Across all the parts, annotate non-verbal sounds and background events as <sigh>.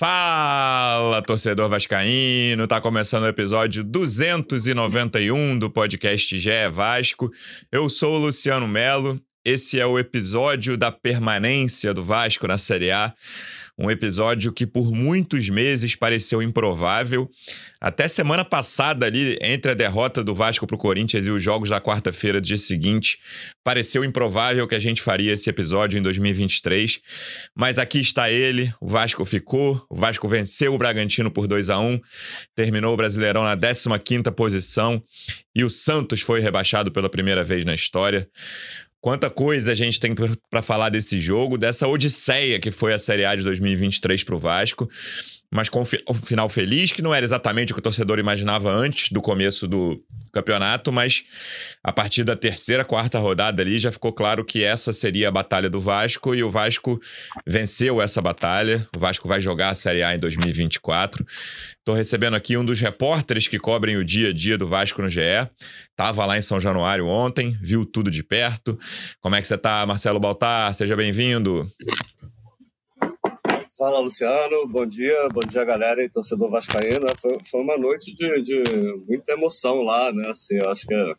Fala, torcedor vascaíno! Tá começando o episódio 291 do podcast GE Vasco. Eu sou o Luciano Melo. Esse é o episódio da permanência do Vasco na Série A. Um episódio que por muitos meses pareceu improvável. Até semana passada, ali, entre a derrota do Vasco para o Corinthians e os jogos da quarta-feira do dia seguinte, pareceu improvável que a gente faria esse episódio em 2023. Mas aqui está ele, o Vasco ficou, o Vasco venceu o Bragantino por 2 a 1 terminou o Brasileirão na 15ª posição e o Santos foi rebaixado pela primeira vez na história. Quanta coisa a gente tem para falar desse jogo, dessa odisseia que foi a Série A de 2023 para o Vasco mas com um final feliz, que não era exatamente o que o torcedor imaginava antes do começo do campeonato, mas a partir da terceira, quarta rodada ali já ficou claro que essa seria a batalha do Vasco e o Vasco venceu essa batalha. O Vasco vai jogar a Série A em 2024. Estou recebendo aqui um dos repórteres que cobrem o dia a dia do Vasco no GE. Tava lá em São Januário ontem, viu tudo de perto. Como é que você tá, Marcelo Baltar? Seja bem-vindo. Fala, Luciano. Bom dia, bom dia, galera e torcedor vascaíno. Foi, foi uma noite de, de, muita emoção lá, né? Assim, eu acho que a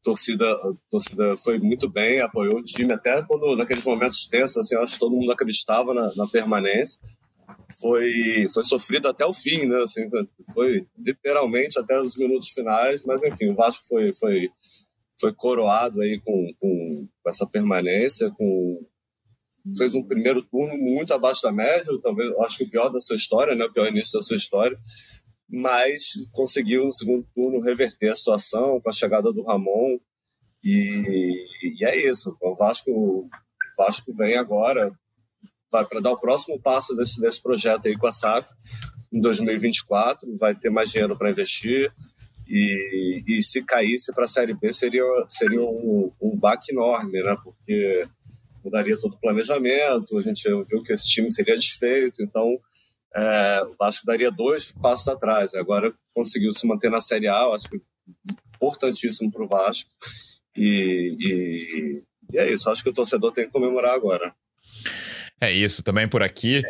torcida, a torcida foi muito bem, apoiou o time, até quando naqueles momentos tensos, assim, eu acho que todo mundo acreditava na, na permanência. Foi, foi sofrido até o fim, né? Assim, foi literalmente até os minutos finais, mas enfim, o Vasco foi, foi, foi coroado aí com, com, com essa permanência, com fez um primeiro turno muito abaixo da média, talvez acho que o pior da sua história, né, o pior início da sua história, mas conseguiu no segundo turno reverter a situação com a chegada do Ramon e, e é isso. O Vasco, o Vasco vem agora para dar o próximo passo desse, desse projeto aí com a SAF em 2024, vai ter mais dinheiro para investir e, e se caísse para a Série B seria, seria um, um baque enorme, né? Porque mudaria todo o planejamento, a gente viu que esse time seria desfeito, então é, o Vasco daria dois passos atrás. Agora conseguiu se manter na Série A, eu acho que importantíssimo para o Vasco. E, e, e, é isso, acho que o torcedor tem que comemorar agora. É isso, também por aqui.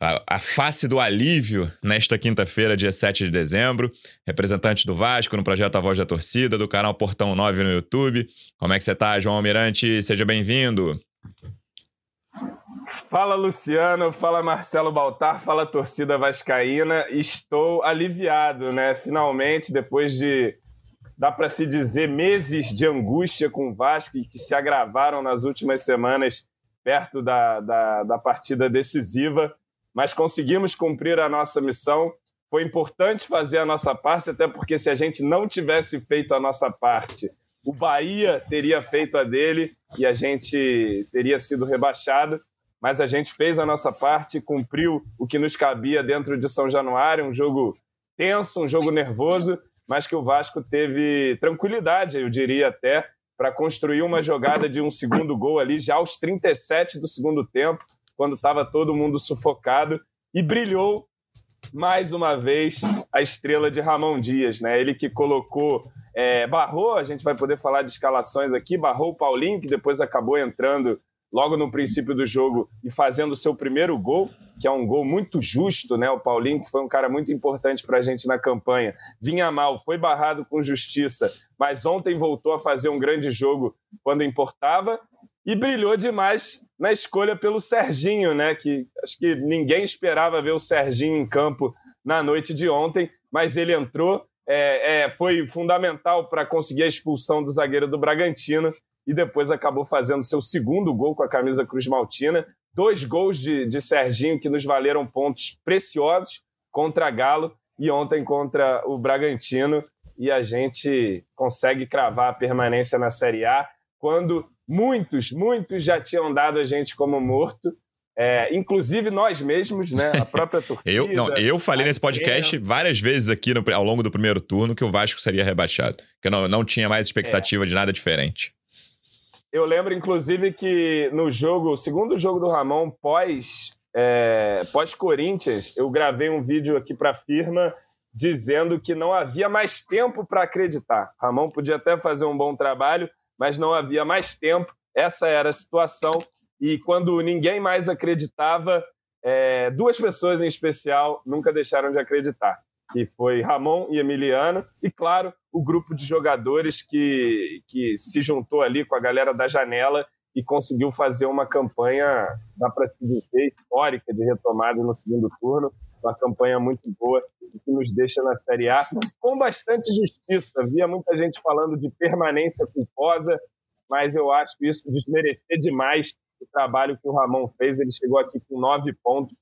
A, a face do alívio nesta quinta-feira, dia 7 de dezembro. Representante do Vasco no projeto A Voz da Torcida, do canal Portão 9 no YouTube. Como é que você está, João Almirante? Seja bem-vindo. Fala Luciano, fala Marcelo Baltar, fala torcida vascaína. Estou aliviado, né? Finalmente, depois de dá para se dizer meses de angústia com o Vasco e que se agravaram nas últimas semanas perto da, da, da partida decisiva, mas conseguimos cumprir a nossa missão. Foi importante fazer a nossa parte, até porque se a gente não tivesse feito a nossa parte, o Bahia teria feito a dele e a gente teria sido rebaixado. Mas a gente fez a nossa parte, cumpriu o que nos cabia dentro de São Januário, um jogo tenso, um jogo nervoso, mas que o Vasco teve tranquilidade, eu diria até, para construir uma jogada de um segundo gol ali, já aos 37 do segundo tempo, quando estava todo mundo sufocado, e brilhou mais uma vez a estrela de Ramon Dias, né? Ele que colocou, é, barrou, a gente vai poder falar de escalações aqui, barrou o Paulinho, que depois acabou entrando logo no princípio do jogo e fazendo o seu primeiro gol, que é um gol muito justo, né? O Paulinho, que foi um cara muito importante para a gente na campanha, vinha mal, foi barrado com justiça, mas ontem voltou a fazer um grande jogo quando importava e brilhou demais na escolha pelo Serginho, né? Que acho que ninguém esperava ver o Serginho em campo na noite de ontem, mas ele entrou, é, é, foi fundamental para conseguir a expulsão do zagueiro do Bragantino e depois acabou fazendo seu segundo gol com a camisa Cruz Maltina. Dois gols de, de Serginho que nos valeram pontos preciosos contra Galo e ontem contra o Bragantino. E a gente consegue cravar a permanência na Série A quando muitos, muitos já tinham dado a gente como morto. É, inclusive nós mesmos, né? A própria <laughs> torcida. eu, não, eu falei nesse podcast várias vezes aqui no, ao longo do primeiro turno que o Vasco seria rebaixado. Que eu não, não tinha mais expectativa é. de nada diferente. Eu lembro, inclusive, que no jogo, segundo jogo do Ramon, pós, é, pós Corinthians, eu gravei um vídeo aqui para a firma dizendo que não havia mais tempo para acreditar. Ramon podia até fazer um bom trabalho, mas não havia mais tempo. Essa era a situação. E quando ninguém mais acreditava, é, duas pessoas em especial nunca deixaram de acreditar, que foi Ramon e Emiliano, e claro, o grupo de jogadores que, que se juntou ali com a galera da janela e conseguiu fazer uma campanha, dá para se dizer, histórica de retomada no segundo turno, uma campanha muito boa que nos deixa na Série A com bastante justiça. Via muita gente falando de permanência culposa, mas eu acho isso desmerecer demais o trabalho que o Ramon fez. Ele chegou aqui com nove pontos,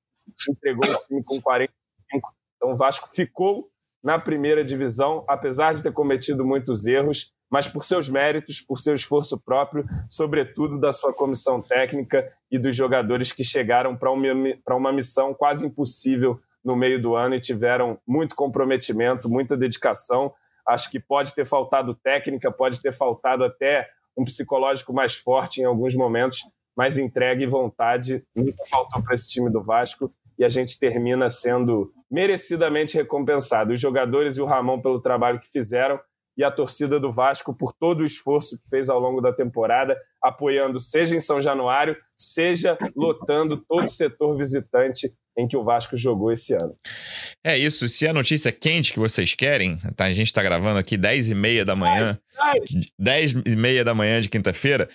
entregou o time com 45. Então o Vasco ficou na primeira divisão, apesar de ter cometido muitos erros, mas por seus méritos, por seu esforço próprio, sobretudo da sua comissão técnica e dos jogadores que chegaram para uma, uma missão quase impossível no meio do ano e tiveram muito comprometimento, muita dedicação. Acho que pode ter faltado técnica, pode ter faltado até um psicológico mais forte em alguns momentos, mas entrega e vontade nunca faltou para esse time do Vasco e a gente termina sendo merecidamente recompensado. Os jogadores e o Ramon pelo trabalho que fizeram e a torcida do Vasco por todo o esforço que fez ao longo da temporada, apoiando seja em São Januário, seja lotando todo o setor visitante em que o Vasco jogou esse ano. É isso. Se a notícia quente que vocês querem, tá? a gente está gravando aqui 10 e meia da manhã. 10 e meia da manhã de quinta-feira.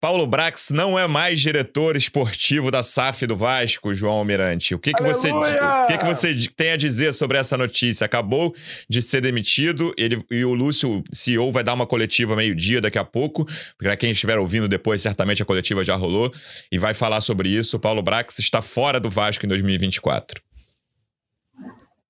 Paulo Brax não é mais diretor esportivo da SAF do Vasco, João Almirante. O que, que, você, o que, que você tem a dizer sobre essa notícia? Acabou de ser demitido ele, e o Lúcio, CEO, vai dar uma coletiva meio-dia daqui a pouco. Para quem estiver ouvindo depois, certamente a coletiva já rolou e vai falar sobre isso. O Paulo Brax está fora do Vasco em 2024.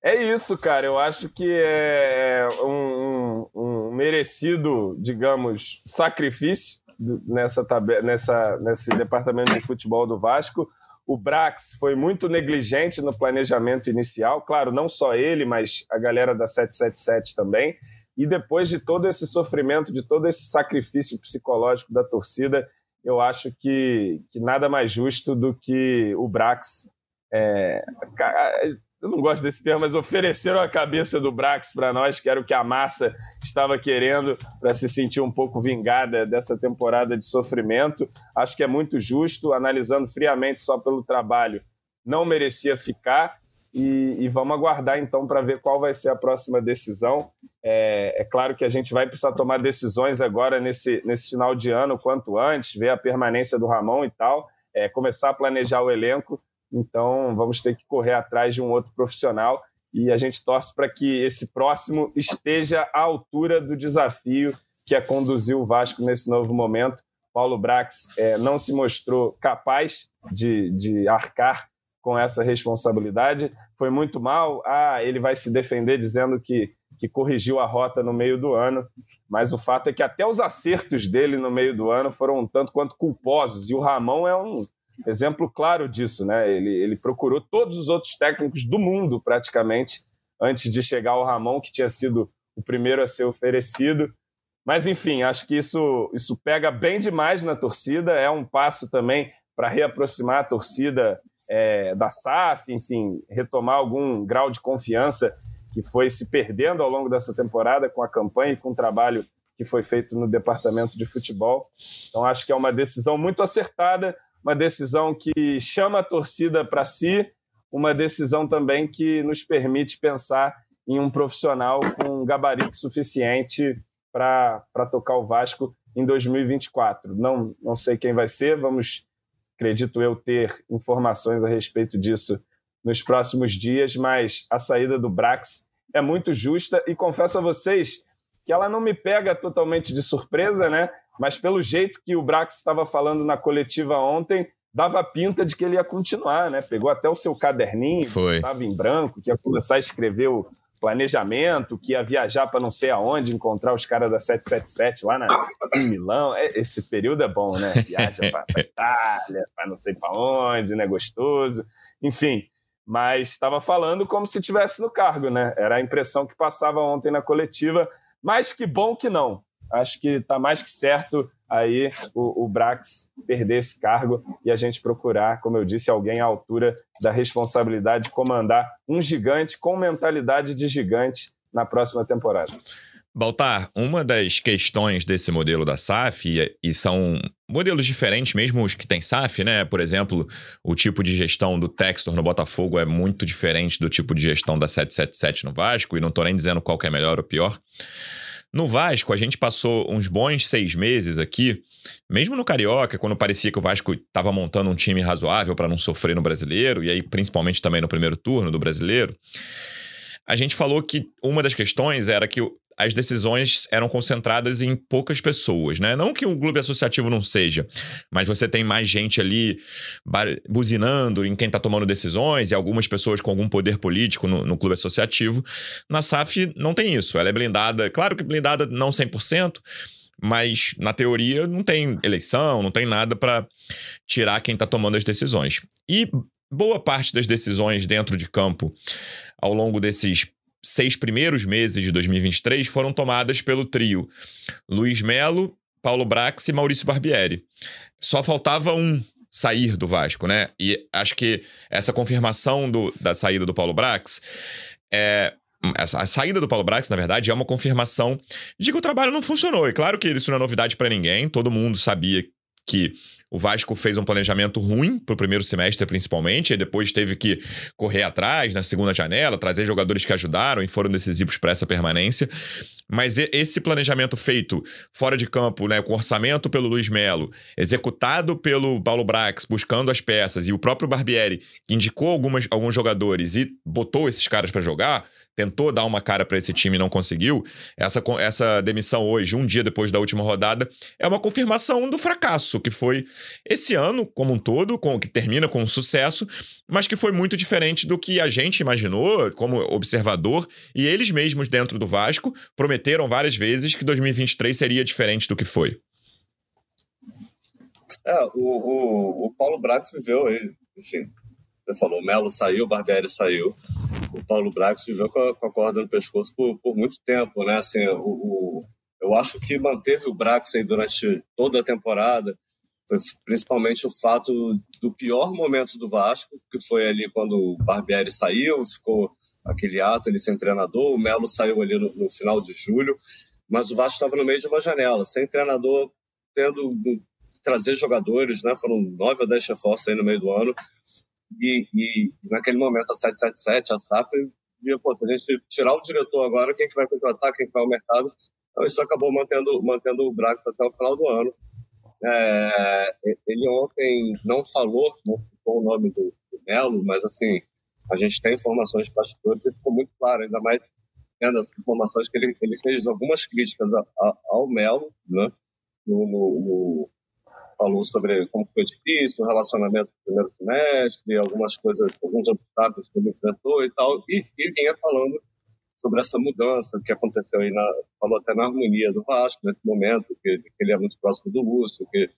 É isso, cara. Eu acho que é um, um, um merecido, digamos, sacrifício nessa, nessa nesse departamento de futebol do Vasco. O Brax foi muito negligente no planejamento inicial, claro, não só ele, mas a galera da 777 também. E depois de todo esse sofrimento, de todo esse sacrifício psicológico da torcida, eu acho que, que nada mais justo do que o Brax é, eu não gosto desse termo, mas ofereceram a cabeça do Brax para nós, que era o que a massa estava querendo para se sentir um pouco vingada dessa temporada de sofrimento. Acho que é muito justo, analisando friamente só pelo trabalho, não merecia ficar. E, e vamos aguardar então para ver qual vai ser a próxima decisão. É, é, claro que a gente vai precisar tomar decisões agora nesse, nesse final de ano, quanto antes, ver a permanência do Ramon e tal, é, começar a planejar o elenco então, vamos ter que correr atrás de um outro profissional e a gente torce para que esse próximo esteja à altura do desafio que é conduzir o Vasco nesse novo momento. Paulo Brax é, não se mostrou capaz de, de arcar com essa responsabilidade. Foi muito mal. Ah, ele vai se defender dizendo que, que corrigiu a rota no meio do ano. Mas o fato é que até os acertos dele no meio do ano foram um tanto quanto culposos. E o Ramon é um, exemplo claro disso, né? Ele, ele procurou todos os outros técnicos do mundo, praticamente, antes de chegar ao Ramon, que tinha sido o primeiro a ser oferecido. Mas, enfim, acho que isso, isso pega bem demais na torcida, é um passo também para reaproximar a torcida é, da SAF, enfim, retomar algum grau de confiança que foi se perdendo ao longo dessa temporada com a campanha e com o trabalho que foi feito no departamento de futebol. Então, acho que é uma decisão muito acertada uma decisão que chama a torcida para si, uma decisão também que nos permite pensar em um profissional com gabarito suficiente para tocar o Vasco em 2024. Não, não sei quem vai ser, vamos, acredito eu, ter informações a respeito disso nos próximos dias, mas a saída do Brax é muito justa e confesso a vocês que ela não me pega totalmente de surpresa, né? Mas pelo jeito que o Brax estava falando na coletiva ontem, dava pinta de que ele ia continuar, né? Pegou até o seu caderninho, estava em branco, que ia começar a escrever o planejamento, que ia viajar para não sei aonde, encontrar os caras da 777 lá na, em Milão. É, esse período é bom, né? Viaja para Itália, para não sei para onde, né? Gostoso. Enfim, mas estava falando como se tivesse no cargo, né? Era a impressão que passava ontem na coletiva, mas que bom que não acho que está mais que certo aí o, o, Brax perder esse cargo e a gente procurar, como eu disse, alguém à altura da responsabilidade de comandar um gigante com mentalidade de gigante na próxima temporada. Baltar, uma das questões desse modelo da SAF, e são modelos diferentes, mesmo os que tem SAF, né? Por exemplo, o tipo de gestão do Textor no Botafogo é muito diferente do tipo de gestão da 777 no Vasco, e não tô nem dizendo qual é melhor ou pior. No Vasco, a gente passou uns bons seis meses aqui, mesmo no Carioca, quando parecia que o Vasco estava montando um time razoável para não sofrer no brasileiro, e aí principalmente também no primeiro turno do brasileiro. A gente falou que uma das questões era que as decisões eram concentradas em poucas pessoas, né? Não que um clube associativo não seja, mas você tem mais gente ali buzinando em quem está tomando decisões e algumas pessoas com algum poder político no, no, clube associativo. Na SAF não tem isso, ela é blindada, claro que blindada não 100%, mas na teoria não tem eleição, não tem nada para tirar quem está tomando as decisões. E boa parte das decisões dentro de campo ao longo desses seis primeiros meses de 2023 foram tomadas pelo trio Luiz Melo, Paulo Brax e Maurício Barbieri. Só faltava um sair do Vasco, né? E acho que essa confirmação do, da saída do Paulo Brax é. A saída do Paulo Brax, na verdade, é uma confirmação de que o trabalho não funcionou. E claro que isso não é novidade para ninguém, todo mundo sabia que o Vasco fez um planejamento ruim para o primeiro semestre, principalmente, e depois teve que correr atrás na segunda janela, trazer jogadores que ajudaram e foram decisivos para essa permanência. Mas esse planejamento feito fora de campo, né, com orçamento pelo Luiz Melo, executado pelo Paulo Brax, buscando as peças, e o próprio Barbieri, que indicou algumas, alguns jogadores e botou esses caras para jogar, tentou dar uma cara para esse time e não conseguiu, essa, essa demissão hoje, um dia depois da última rodada, é uma confirmação do fracasso que foi esse ano como um todo, com que termina com um sucesso, mas que foi muito diferente do que a gente imaginou como observador e eles mesmos dentro do Vasco prometeram várias vezes que 2023 seria diferente do que foi. É, o, o, o Paulo Brax viveu, enfim, você falou, o Melo saiu, o Barbieri saiu o Paulo Braga viveu com a, com a corda no pescoço por, por, muito tempo, né? Assim, o, o, eu acho que manteve o Brax aí durante toda a temporada, principalmente o fato do pior momento do Vasco, que foi ali quando o Barbieri saiu, ficou aquele ato ali sem treinador, o Melo saiu ali no, no final de julho, mas o Vasco estava no meio de uma janela, sem treinador, tendo trazer jogadores, né? Foram nove ou dez reforços aí no meio do ano. E, e, naquele momento a 777, a SAP, via, pô, se a gente tirar o diretor agora, quem que vai contratar, quem que vai ao mercado? Então isso acabou mantendo, mantendo o Brax até o final do ano. É, ele ontem não falou, não ficou o nome do, do Melo, mas assim, a gente tem informações de bastidores e ficou muito claro, ainda mais tendo as informações que ele, ele fez algumas críticas a, a, ao Melo, né, no, no, falou sobre como foi difícil o relacionamento no primeiro semestre, algumas coisas, alguns obstáculos que ele enfrentou e tal, e, e vinha falando sobre essa mudança que aconteceu aí, na, falou até na harmonia do Vasco nesse momento, que, que ele é muito próximo do Lúcio, que,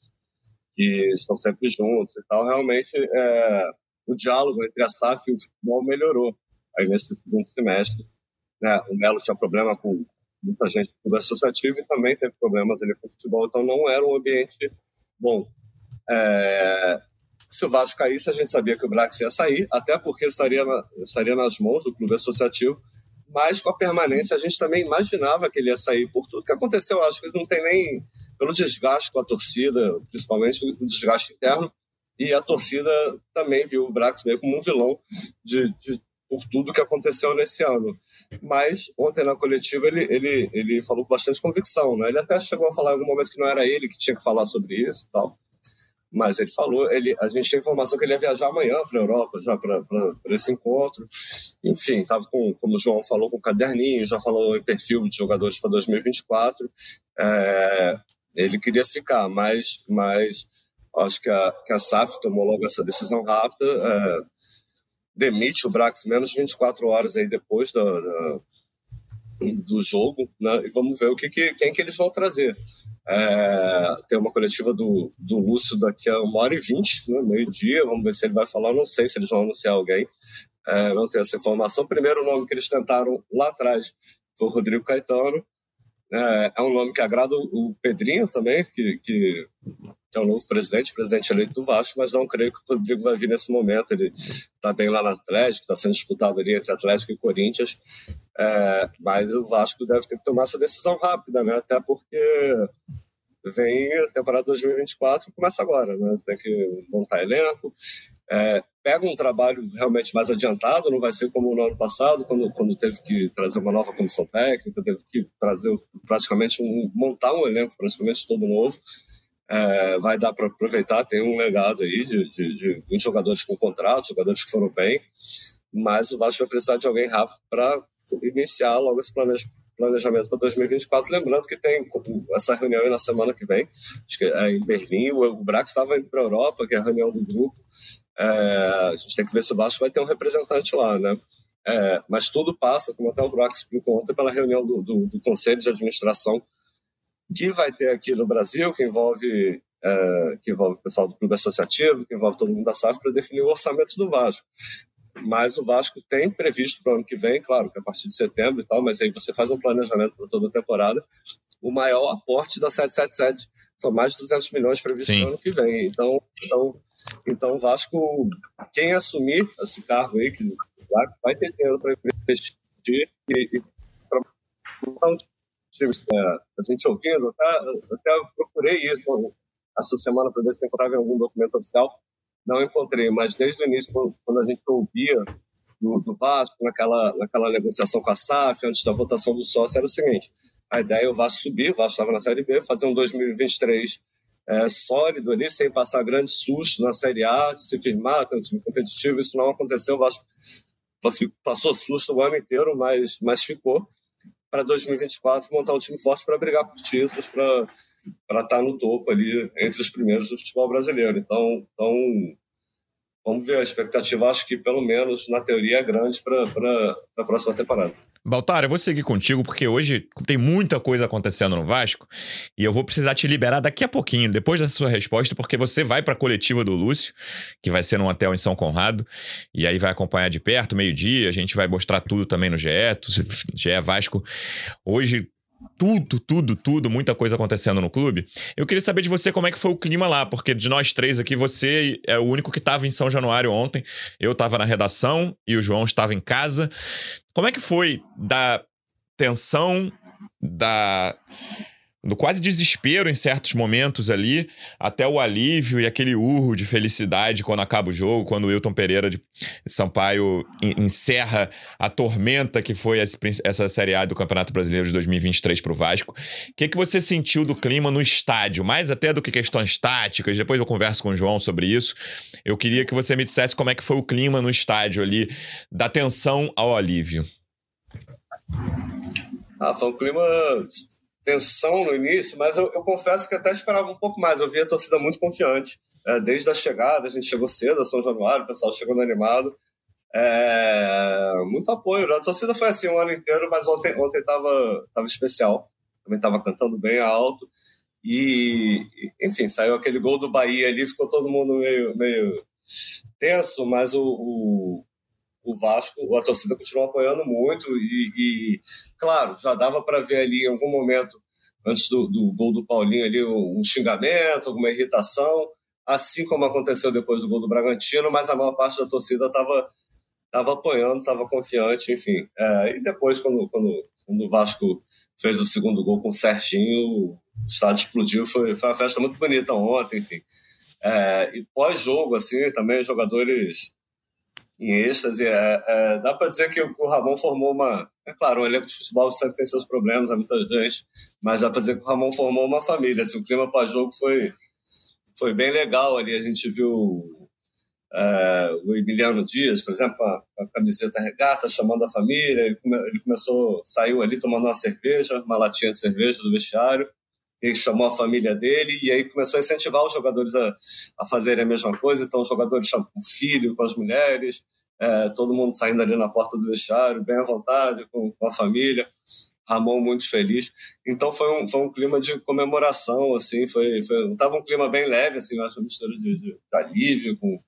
que estão sempre juntos e tal. Realmente, é, o diálogo entre a SAF e o futebol melhorou aí nesse segundo semestre. Né? O Melo tinha problema com muita gente do associativo e também teve problemas ali com o futebol, então não era um ambiente Bom, é, se o Vasco caísse, a gente sabia que o Brax ia sair, até porque estaria, na, estaria nas mãos do clube associativo, mas com a permanência a gente também imaginava que ele ia sair por tudo que aconteceu. Acho que não tem nem pelo desgaste com a torcida, principalmente o desgaste interno, e a torcida também viu o Brax meio como um vilão de, de, por tudo que aconteceu nesse ano. Mas ontem na coletiva ele, ele, ele falou com bastante convicção. Né? Ele até chegou a falar em algum momento que não era ele que tinha que falar sobre isso e tal. Mas ele falou, ele, a gente tem informação que ele ia viajar amanhã para a Europa, já para esse encontro. Enfim, estava com, como o João falou, com o caderninho, já falou em perfil de jogadores para 2024. É, ele queria ficar, mas, mas acho que a, que a SAF tomou logo essa decisão rápida. É, demite o Brax menos de 24 horas aí depois do, do, do jogo, né? E vamos ver o que, que quem que eles vão trazer. É, tem uma coletiva do, do Lúcio daqui a uma hora e vinte, né, meio-dia. Vamos ver se ele vai falar. Não sei se eles vão anunciar alguém. É, não tenho essa informação. Primeiro nome que eles tentaram lá atrás foi o Rodrigo Caetano. É, é um nome que agrada o Pedrinho também, que, que, é o novo presidente, presidente eleito do Vasco, mas não creio que o Rodrigo vai vir nesse momento. Ele está bem lá no Atlético, está sendo disputado ali entre Atlético e Corinthians, é, mas o Vasco deve ter que tomar essa decisão rápida, né? até porque vem a temporada 2024 começa agora, né? Tem que montar elenco. É, pega um trabalho realmente mais adiantado, não vai ser como no ano passado, quando, quando teve que trazer uma nova comissão técnica, teve que trazer praticamente um, montar um elenco praticamente todo novo. É, vai dar para aproveitar, tem um legado aí de, de, de, de jogadores com contrato, jogadores que foram bem, mas o Vasco vai precisar de alguém rápido para iniciar logo esse planejamento para 2024. Lembrando que tem essa reunião aí na semana que vem, acho que é em Berlim. O, Brax estava indo para a Europa, que é a reunião do grupo. É, a gente tem que ver se o Vasco vai ter um representante lá, né? É, mas tudo passa, como até o Brax explicou ontem, pela reunião do, do, do, Conselho de Administração que vai ter aqui no Brasil, que envolve, é, que envolve o pessoal do Clube Associativo, que envolve todo mundo da SAF, para definir o orçamento do Vasco. Mas o Vasco tem previsto para o ano que vem, claro, que a partir de setembro e tal, mas aí você faz um planejamento para toda a temporada, o maior aporte da 777. São mais de 200 milhões previstos para o ano que vem. Então, então, então Vasco, quem assumir esse cargo aí, que vai ter dinheiro para investir e, e para. É, a gente ouvindo, até, até procurei isso essa semana para ver se encontrava em algum documento oficial não encontrei, mas desde o início, quando a gente ouvia do, do Vasco, naquela, naquela negociação com a SAF, antes da votação do sócio, era o seguinte: a ideia é o Vasco subir, o Vasco estava na Série B, fazer um 2023 é, sólido ali, sem passar grande susto na Série A, se firmar, ter um time competitivo. Isso não aconteceu, o Vasco passou susto o ano inteiro, mas, mas ficou. Para 2024, montar um time forte para brigar por títulos, para estar tá no topo ali entre os primeiros do futebol brasileiro. Então, então vamos ver. A expectativa, acho que pelo menos na teoria, é grande para a próxima temporada. Baltar, eu vou seguir contigo porque hoje tem muita coisa acontecendo no Vasco e eu vou precisar te liberar daqui a pouquinho, depois da sua resposta, porque você vai para a coletiva do Lúcio, que vai ser num hotel em São Conrado, e aí vai acompanhar de perto, meio-dia. A gente vai mostrar tudo também no GE, GE Vasco. Hoje tudo, tudo, tudo, muita coisa acontecendo no clube. Eu queria saber de você como é que foi o clima lá, porque de nós três aqui, você é o único que estava em São Januário ontem. Eu estava na redação e o João estava em casa. Como é que foi da tensão, da do quase desespero em certos momentos ali, até o alívio e aquele urro de felicidade quando acaba o jogo, quando o Wilton Pereira de Sampaio encerra a tormenta que foi essa Série A do Campeonato Brasileiro de 2023 para o Vasco. O que, que você sentiu do clima no estádio? Mais até do que questões táticas, depois eu converso com o João sobre isso. Eu queria que você me dissesse como é que foi o clima no estádio ali, da tensão ao alívio. Ah, foi um clima tensão no início, mas eu, eu, confesso que até esperava um pouco mais. Eu vi a torcida muito confiante. É, desde a chegada, a gente chegou cedo a São Januário, o pessoal chegando animado. É, muito apoio. A torcida foi assim o ano inteiro, mas ontem ontem estava tava especial. Também estava cantando bem alto. E, enfim, saiu aquele gol do Bahia ali, ficou todo mundo meio, meio tenso, mas o, o o Vasco, a torcida continua apoiando muito e, e claro, já dava para ver ali em algum momento, antes do, do gol do Paulinho, ali um xingamento, alguma irritação, assim como aconteceu depois do gol do Bragantino, mas a maior parte da torcida estava tava apoiando, estava confiante, enfim. É, e depois, quando, quando, quando, o Vasco fez o segundo gol com o Serginho, o estádio explodiu, foi, foi uma festa muito bonita ontem, enfim. É, e pós-jogo, assim, também os jogadores em êxtase. É, é, dá para dizer que o Ramon formou uma. É claro, um elenco de futebol sempre tem seus problemas, há muita gente, mas dá para dizer que o Ramon formou uma família. Assim, o clima para jogo foi, foi bem legal ali. A gente viu é, o Emiliano Dias, por exemplo, com a, a, camiseta regata, chamando a família. Ele, come, ele começou, saiu ali tomando uma cerveja, uma latinha de cerveja do vestiário ele chamou a família dele e aí começou a incentivar os jogadores a, a fazerem a mesma coisa. Então, os jogadores chamam com o filho, com as mulheres, é, todo mundo saindo ali na porta do vestiário, bem à vontade, com, com a família. Ramon muito feliz. Então, foi um, foi um clima de comemoração, assim, foi, foi tava um clima bem leve, assim, eu acho uma mistura de, de, de alívio com,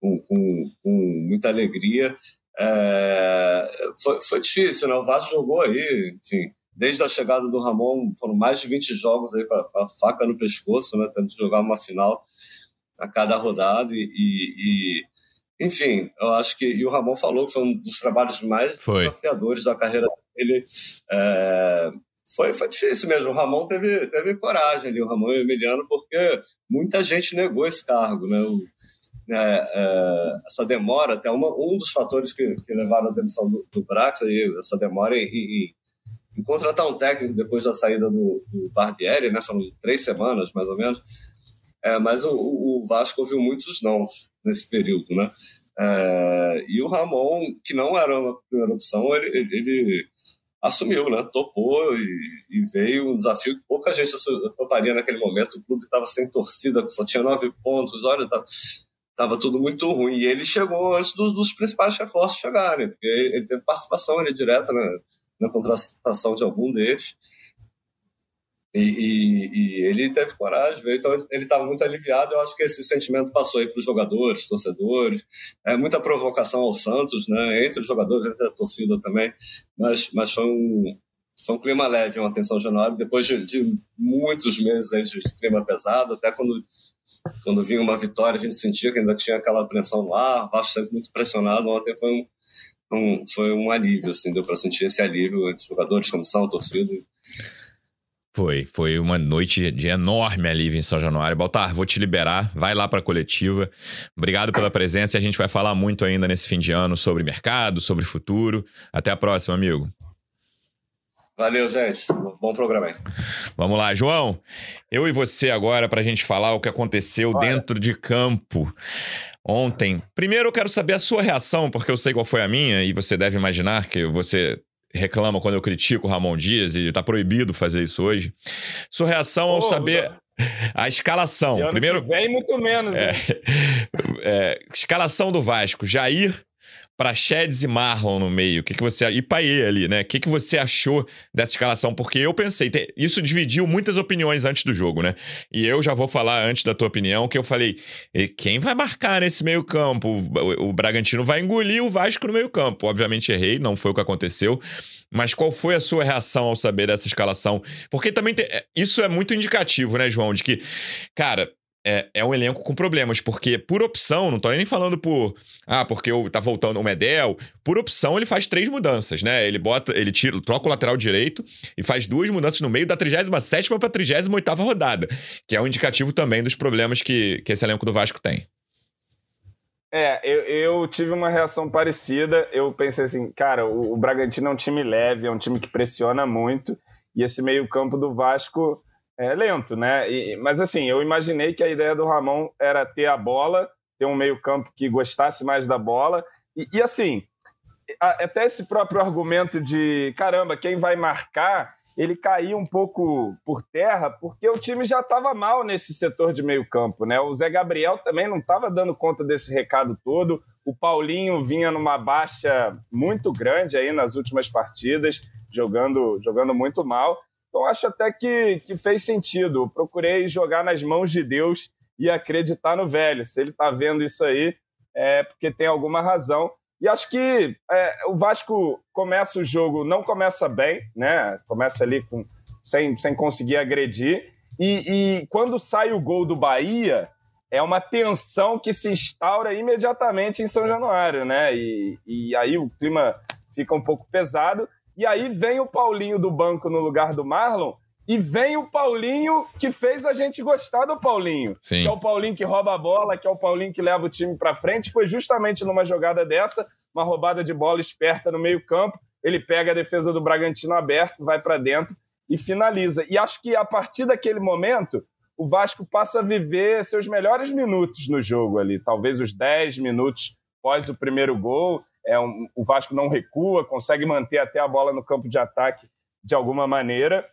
com, com, com muita alegria. É, foi, foi difícil, né? O Vasco jogou aí, enfim, desde a chegada do Ramon, foram mais de 20 jogos aí com a, faca no pescoço, né, tendo jogar uma final a cada rodada e, e, e, enfim, eu acho que e o Ramon falou que foi um dos trabalhos mais foi. desafiadores da carreira dele. É, foi, foi difícil mesmo. O Ramon teve, teve coragem ali, o Ramon e o Emiliano, porque muita gente negou esse cargo, né? O, é, é, essa demora, até uma, um dos fatores que, que levaram à demissão do, do Brax, aí, essa demora em, em, em, contratar um técnico depois da saída do, do Barbieri, né? Foram três semanas, mais ou menos. É, mas o, o, Vasco ouviu muitos nãos nesse período, né? É, e o Ramon, que não era uma primeira opção, ele, ele, ele assumiu, né? Topou e, e, veio um desafio que pouca gente toparia naquele momento. O clube estava sem torcida, só tinha nove pontos, olha, estava tava tudo muito ruim. E ele chegou antes dos, dos principais reforços chegarem, porque ele, ele teve participação ali, direta na, na contratação de algum deles. E, e, e, ele teve coragem, veio, então ele estava muito aliviado. Eu acho que esse sentimento passou aí para os jogadores, torcedores. É muita provocação ao Santos, né? Entre os jogadores, entre a torcida também. Mas, mas foi um, foi um clima leve, uma tensão genuína. Depois de, de, muitos meses aí de clima pesado, até quando quando vinha uma vitória, a gente sentia que ainda tinha aquela pressão no ar. O Vasco sempre muito pressionado. Ontem foi um, um foi um alívio, assim, deu para sentir esse alívio entre os jogadores, comissão, torcida. Foi, foi uma noite de enorme alívio em São Januário. Baltar, vou te liberar, vai lá para a coletiva. Obrigado pela presença e a gente vai falar muito ainda nesse fim de ano sobre mercado, sobre futuro. Até a próxima, amigo. Valeu, gente. Bom programa aí. Vamos lá, João. Eu e você agora para a gente falar o que aconteceu Olha. dentro de campo ontem. Primeiro eu quero saber a sua reação, porque eu sei qual foi a minha e você deve imaginar que você reclama quando eu critico o Ramon Dias e tá proibido fazer isso hoje. Sua reação ao saber a escalação. Primeiro, vem muito menos. É, <laughs> é, escalação do Vasco. Jair, Praxedes e Marlon no meio. Que, que você. E Paê ali, né? O que, que você achou dessa escalação? Porque eu pensei, isso dividiu muitas opiniões antes do jogo, né? E eu já vou falar antes da tua opinião, que eu falei: quem vai marcar nesse meio-campo? O, o Bragantino vai engolir o Vasco no meio-campo. Obviamente errei, não foi o que aconteceu. Mas qual foi a sua reação ao saber dessa escalação? Porque também tem, é, isso é muito indicativo, né, João? De que, cara, é, é um elenco com problemas, porque por opção, não tô nem falando por. Ah, porque tá voltando o Medel. Por opção, ele faz três mudanças, né? Ele bota, ele tira, troca o lateral direito e faz duas mudanças no meio da 37 para a 38 rodada, que é um indicativo também dos problemas que, que esse elenco do Vasco tem. É, eu, eu tive uma reação parecida. Eu pensei assim, cara, o, o Bragantino é um time leve, é um time que pressiona muito, e esse meio-campo do Vasco é lento, né? E, mas assim, eu imaginei que a ideia do Ramon era ter a bola, ter um meio-campo que gostasse mais da bola. E, e assim, até esse próprio argumento de caramba, quem vai marcar, ele caiu um pouco por terra, porque o time já estava mal nesse setor de meio-campo, né? O Zé Gabriel também não estava dando conta desse recado todo. O Paulinho vinha numa baixa muito grande aí nas últimas partidas, jogando, jogando muito mal. Então, acho até que, que fez sentido. Eu procurei jogar nas mãos de Deus e acreditar no velho. Se ele está vendo isso aí, é porque tem alguma razão. E acho que é, o Vasco começa o jogo, não começa bem, né? Começa ali com, sem, sem conseguir agredir. E, e quando sai o gol do Bahia, é uma tensão que se instaura imediatamente em São Januário, né? E, e aí o clima fica um pouco pesado. E aí vem o Paulinho do banco no lugar do Marlon. E vem o Paulinho que fez a gente gostar do Paulinho. Sim. Que é o Paulinho que rouba a bola, que é o Paulinho que leva o time para frente. Foi justamente numa jogada dessa, uma roubada de bola esperta no meio-campo. Ele pega a defesa do Bragantino aberto, vai para dentro e finaliza. E acho que a partir daquele momento, o Vasco passa a viver seus melhores minutos no jogo ali. Talvez os 10 minutos pós o primeiro gol é um, o Vasco não recua, consegue manter até a bola no campo de ataque de alguma maneira.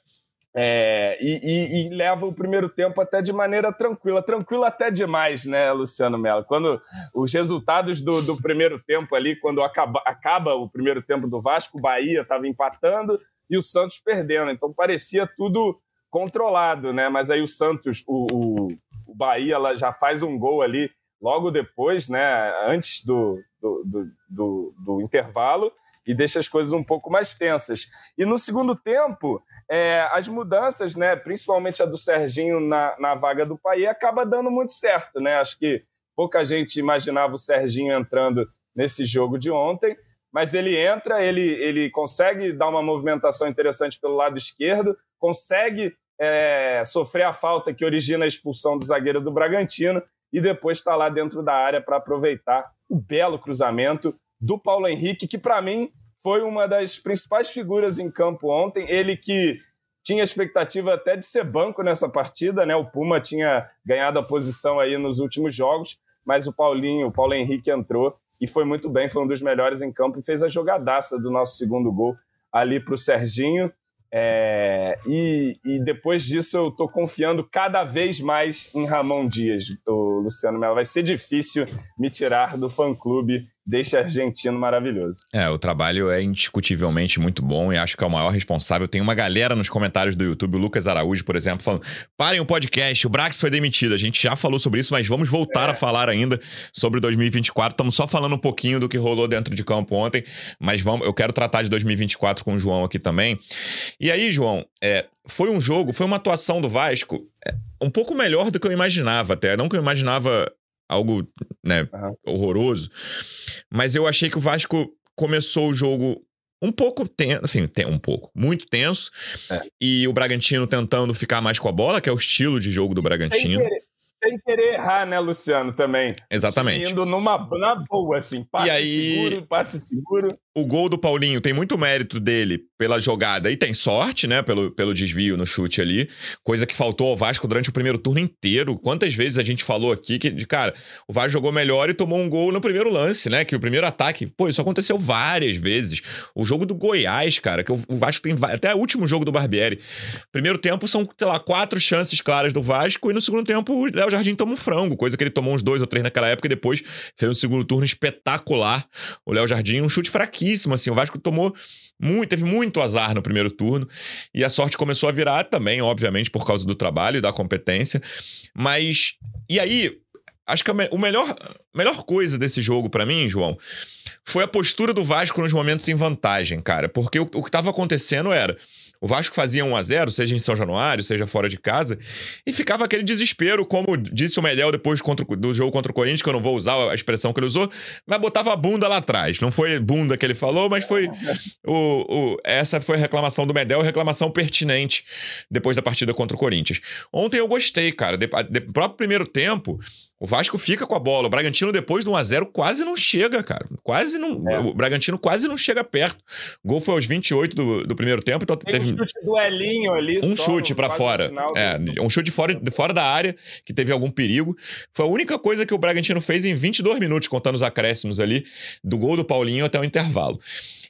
É, e, e, e, leva o primeiro tempo até de maneira tranquila, tranquila até demais, né, Luciano Mello? Quando os resultados do, do primeiro tempo ali, quando acaba, acaba o primeiro tempo do Vasco, o Bahia estava empatando e o Santos perdendo, então parecia tudo controlado, né? Mas aí o Santos, o, o, o Bahia já faz um gol ali logo depois, né, antes do, do, do, do, do intervalo, e deixa as coisas um pouco mais tensas. E no segundo tempo, é, as mudanças, né, principalmente a do Serginho na, na vaga do Pai, acaba dando muito certo. Né? Acho que pouca gente imaginava o Serginho entrando nesse jogo de ontem, mas ele entra, ele, ele consegue dar uma movimentação interessante pelo lado esquerdo, consegue é, sofrer a falta que origina a expulsão do zagueiro do Bragantino e depois está lá dentro da área para aproveitar o belo cruzamento do Paulo Henrique, que para mim foi uma das principais figuras em campo ontem. Ele que tinha expectativa até de ser banco nessa partida, né? O Puma tinha ganhado a posição aí nos últimos jogos, mas o Paulinho, o Paulo Henrique entrou e foi muito bem, foi um dos melhores em campo e fez a jogadaça do nosso segundo gol ali para o Serginho. É, e, e, depois disso eu estou confiando cada vez mais em Ramon Dias, o Luciano Melo. Vai ser difícil me tirar do fã-clube deste argentino maravilhoso. É, o trabalho é indiscutivelmente muito bom e acho que é o maior responsável. Tem uma galera nos comentários do YouTube, o Lucas Araújo, por exemplo, falando: parem o podcast, o Brax foi demitido. A gente já falou sobre isso, mas vamos voltar é. a falar ainda sobre 2024. Estamos só falando um pouquinho do que rolou dentro de campo ontem, mas vamos, eu quero tratar de 2024 com o João aqui também. E aí, João, é, foi um jogo, foi uma atuação do Vasco é, um pouco melhor do que eu imaginava até. Não que eu imaginava algo né, uhum. horroroso. Mas eu achei que o Vasco começou o jogo um pouco tenso, assim, um pouco, muito tenso. É. E o Bragantino tentando ficar mais com a bola, que é o estilo de jogo do Bragantino. Sem querer, sem querer errar, né, Luciano, também. Exatamente. Indo numa na boa, assim, passe e aí, seguro, passe seguro o gol do Paulinho tem muito mérito dele pela jogada e tem sorte, né? Pelo, pelo desvio no chute ali. Coisa que faltou ao Vasco durante o primeiro turno inteiro. Quantas vezes a gente falou aqui que, cara, o Vasco jogou melhor e tomou um gol no primeiro lance, né? Que o primeiro ataque. Pô, isso aconteceu várias vezes. O jogo do Goiás, cara, que o Vasco tem. Até o último jogo do Barbieri. Primeiro tempo são, sei lá, quatro chances claras do Vasco e no segundo tempo o Léo Jardim toma um frango. Coisa que ele tomou uns dois ou três naquela época e depois fez um segundo turno espetacular. O Léo Jardim, um chute fraquíssimo, assim. O Vasco tomou muito, teve muito azar no primeiro turno e a sorte começou a virar também, obviamente, por causa do trabalho e da competência. Mas e aí, acho que a me, melhor, melhor coisa desse jogo para mim, João, foi a postura do Vasco nos momentos em vantagem, cara, porque o, o que estava acontecendo era o Vasco fazia 1 a 0 seja em São Januário, seja fora de casa, e ficava aquele desespero, como disse o Medel depois contra, do jogo contra o Corinthians, que eu não vou usar a expressão que ele usou, mas botava a bunda lá atrás. Não foi bunda que ele falou, mas foi. <laughs> O, o, essa foi a reclamação do Medel, reclamação pertinente depois da partida contra o Corinthians. Ontem eu gostei, cara. De, próprio primeiro tempo, o Vasco fica com a bola. O Bragantino, depois do 1x0, quase não chega, cara. Quase não. É. O Bragantino quase não chega perto. O gol foi aos 28 do, do primeiro tempo. Então Tem teve um chute do Elinho ali. Um chute para fora. É, um chute fora, fora da área, que teve algum perigo. Foi a única coisa que o Bragantino fez em 22 minutos, contando os acréscimos ali, do gol do Paulinho até o intervalo.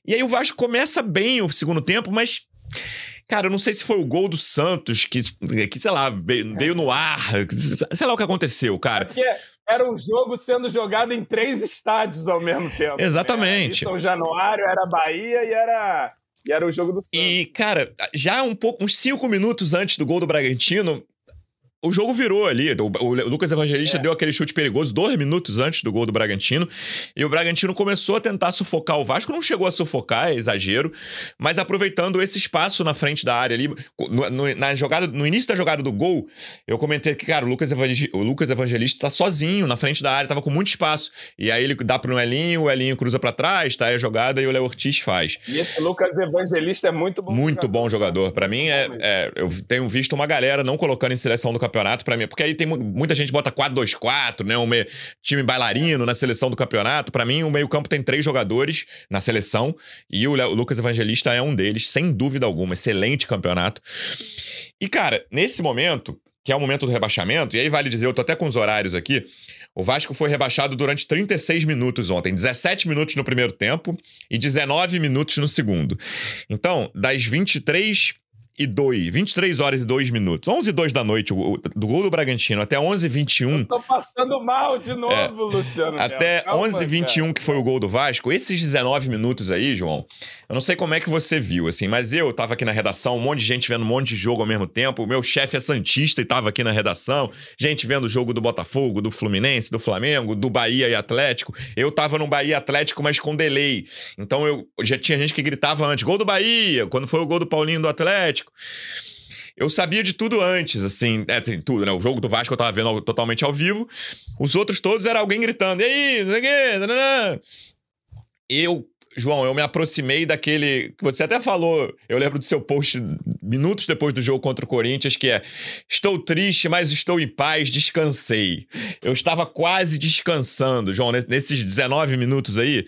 E aí o Vasco começa bem o segundo tempo, mas Cara, eu não sei se foi o gol do Santos que, que sei lá, veio, veio no ar. Sei lá o que aconteceu, cara. Porque era um jogo sendo jogado em três estádios ao mesmo tempo. Né? Exatamente. Né? São Januário, era Bahia e era. E era o jogo do Santos. E, cara, já um pouco, uns cinco minutos antes do gol do Bragantino, o jogo virou ali. O, Lucas Evangelista é. deu aquele chute perigoso dois minutos antes do gol do Bragantino. E o Bragantino começou a tentar sufocar o Vasco. Não chegou a sufocar, é exagero. Mas aproveitando esse espaço na frente da área ali. No, no, na jogada, no início da jogada do gol, eu comentei que, cara, o Lucas, Evangelista, o Lucas Evangelista tá sozinho na frente da área, tava com muito espaço. E aí ele dá pro Elinho, o Elinho cruza para trás, tá aí a jogada e o Léo Ortiz faz. E esse Lucas Evangelista é muito bom. Muito jogador. bom jogador. Para mim, é, é, eu tenho visto uma galera não colocando em seleção do campeonato para mim, porque aí tem muita gente bota 4-2-4, né, um time bailarino na seleção do campeonato. Para mim, o meio-campo tem três jogadores na seleção e o, o Lucas Evangelista é um deles, sem dúvida alguma, excelente campeonato. E cara, nesse momento, que é o momento do rebaixamento, e aí vale dizer, eu tô até com os horários aqui. O Vasco foi rebaixado durante 36 minutos ontem, 17 minutos no primeiro tempo e 19 minutos no segundo. Então, das 23 e 2, 23 horas e 2 minutos. 11 e 2 da noite, o, do gol do Bragantino, até 11 e 21. tô passando mal de novo, é, Luciano. Até Calma, 11 e 21, cara. que foi o gol do Vasco. Esses 19 minutos aí, João, eu não sei como é que você viu, assim, mas eu tava aqui na redação, um monte de gente vendo um monte de jogo ao mesmo tempo. O meu chefe é Santista e tava aqui na redação. Gente vendo o jogo do Botafogo, do Fluminense, do Flamengo, do Bahia e Atlético. Eu tava no Bahia Atlético, mas com delay. Então eu já tinha gente que gritava antes: gol do Bahia, quando foi o gol do Paulinho do Atlético. Eu sabia de tudo antes, assim, é, assim, tudo, né? O jogo do Vasco eu tava vendo totalmente ao vivo. Os outros todos era alguém gritando, e aí, não sei o quê, nananã. Eu, João, eu me aproximei daquele que você até falou, eu lembro do seu post minutos depois do jogo contra o Corinthians, que é: Estou triste, mas estou em paz, descansei. Eu estava quase descansando, João, nesses 19 minutos aí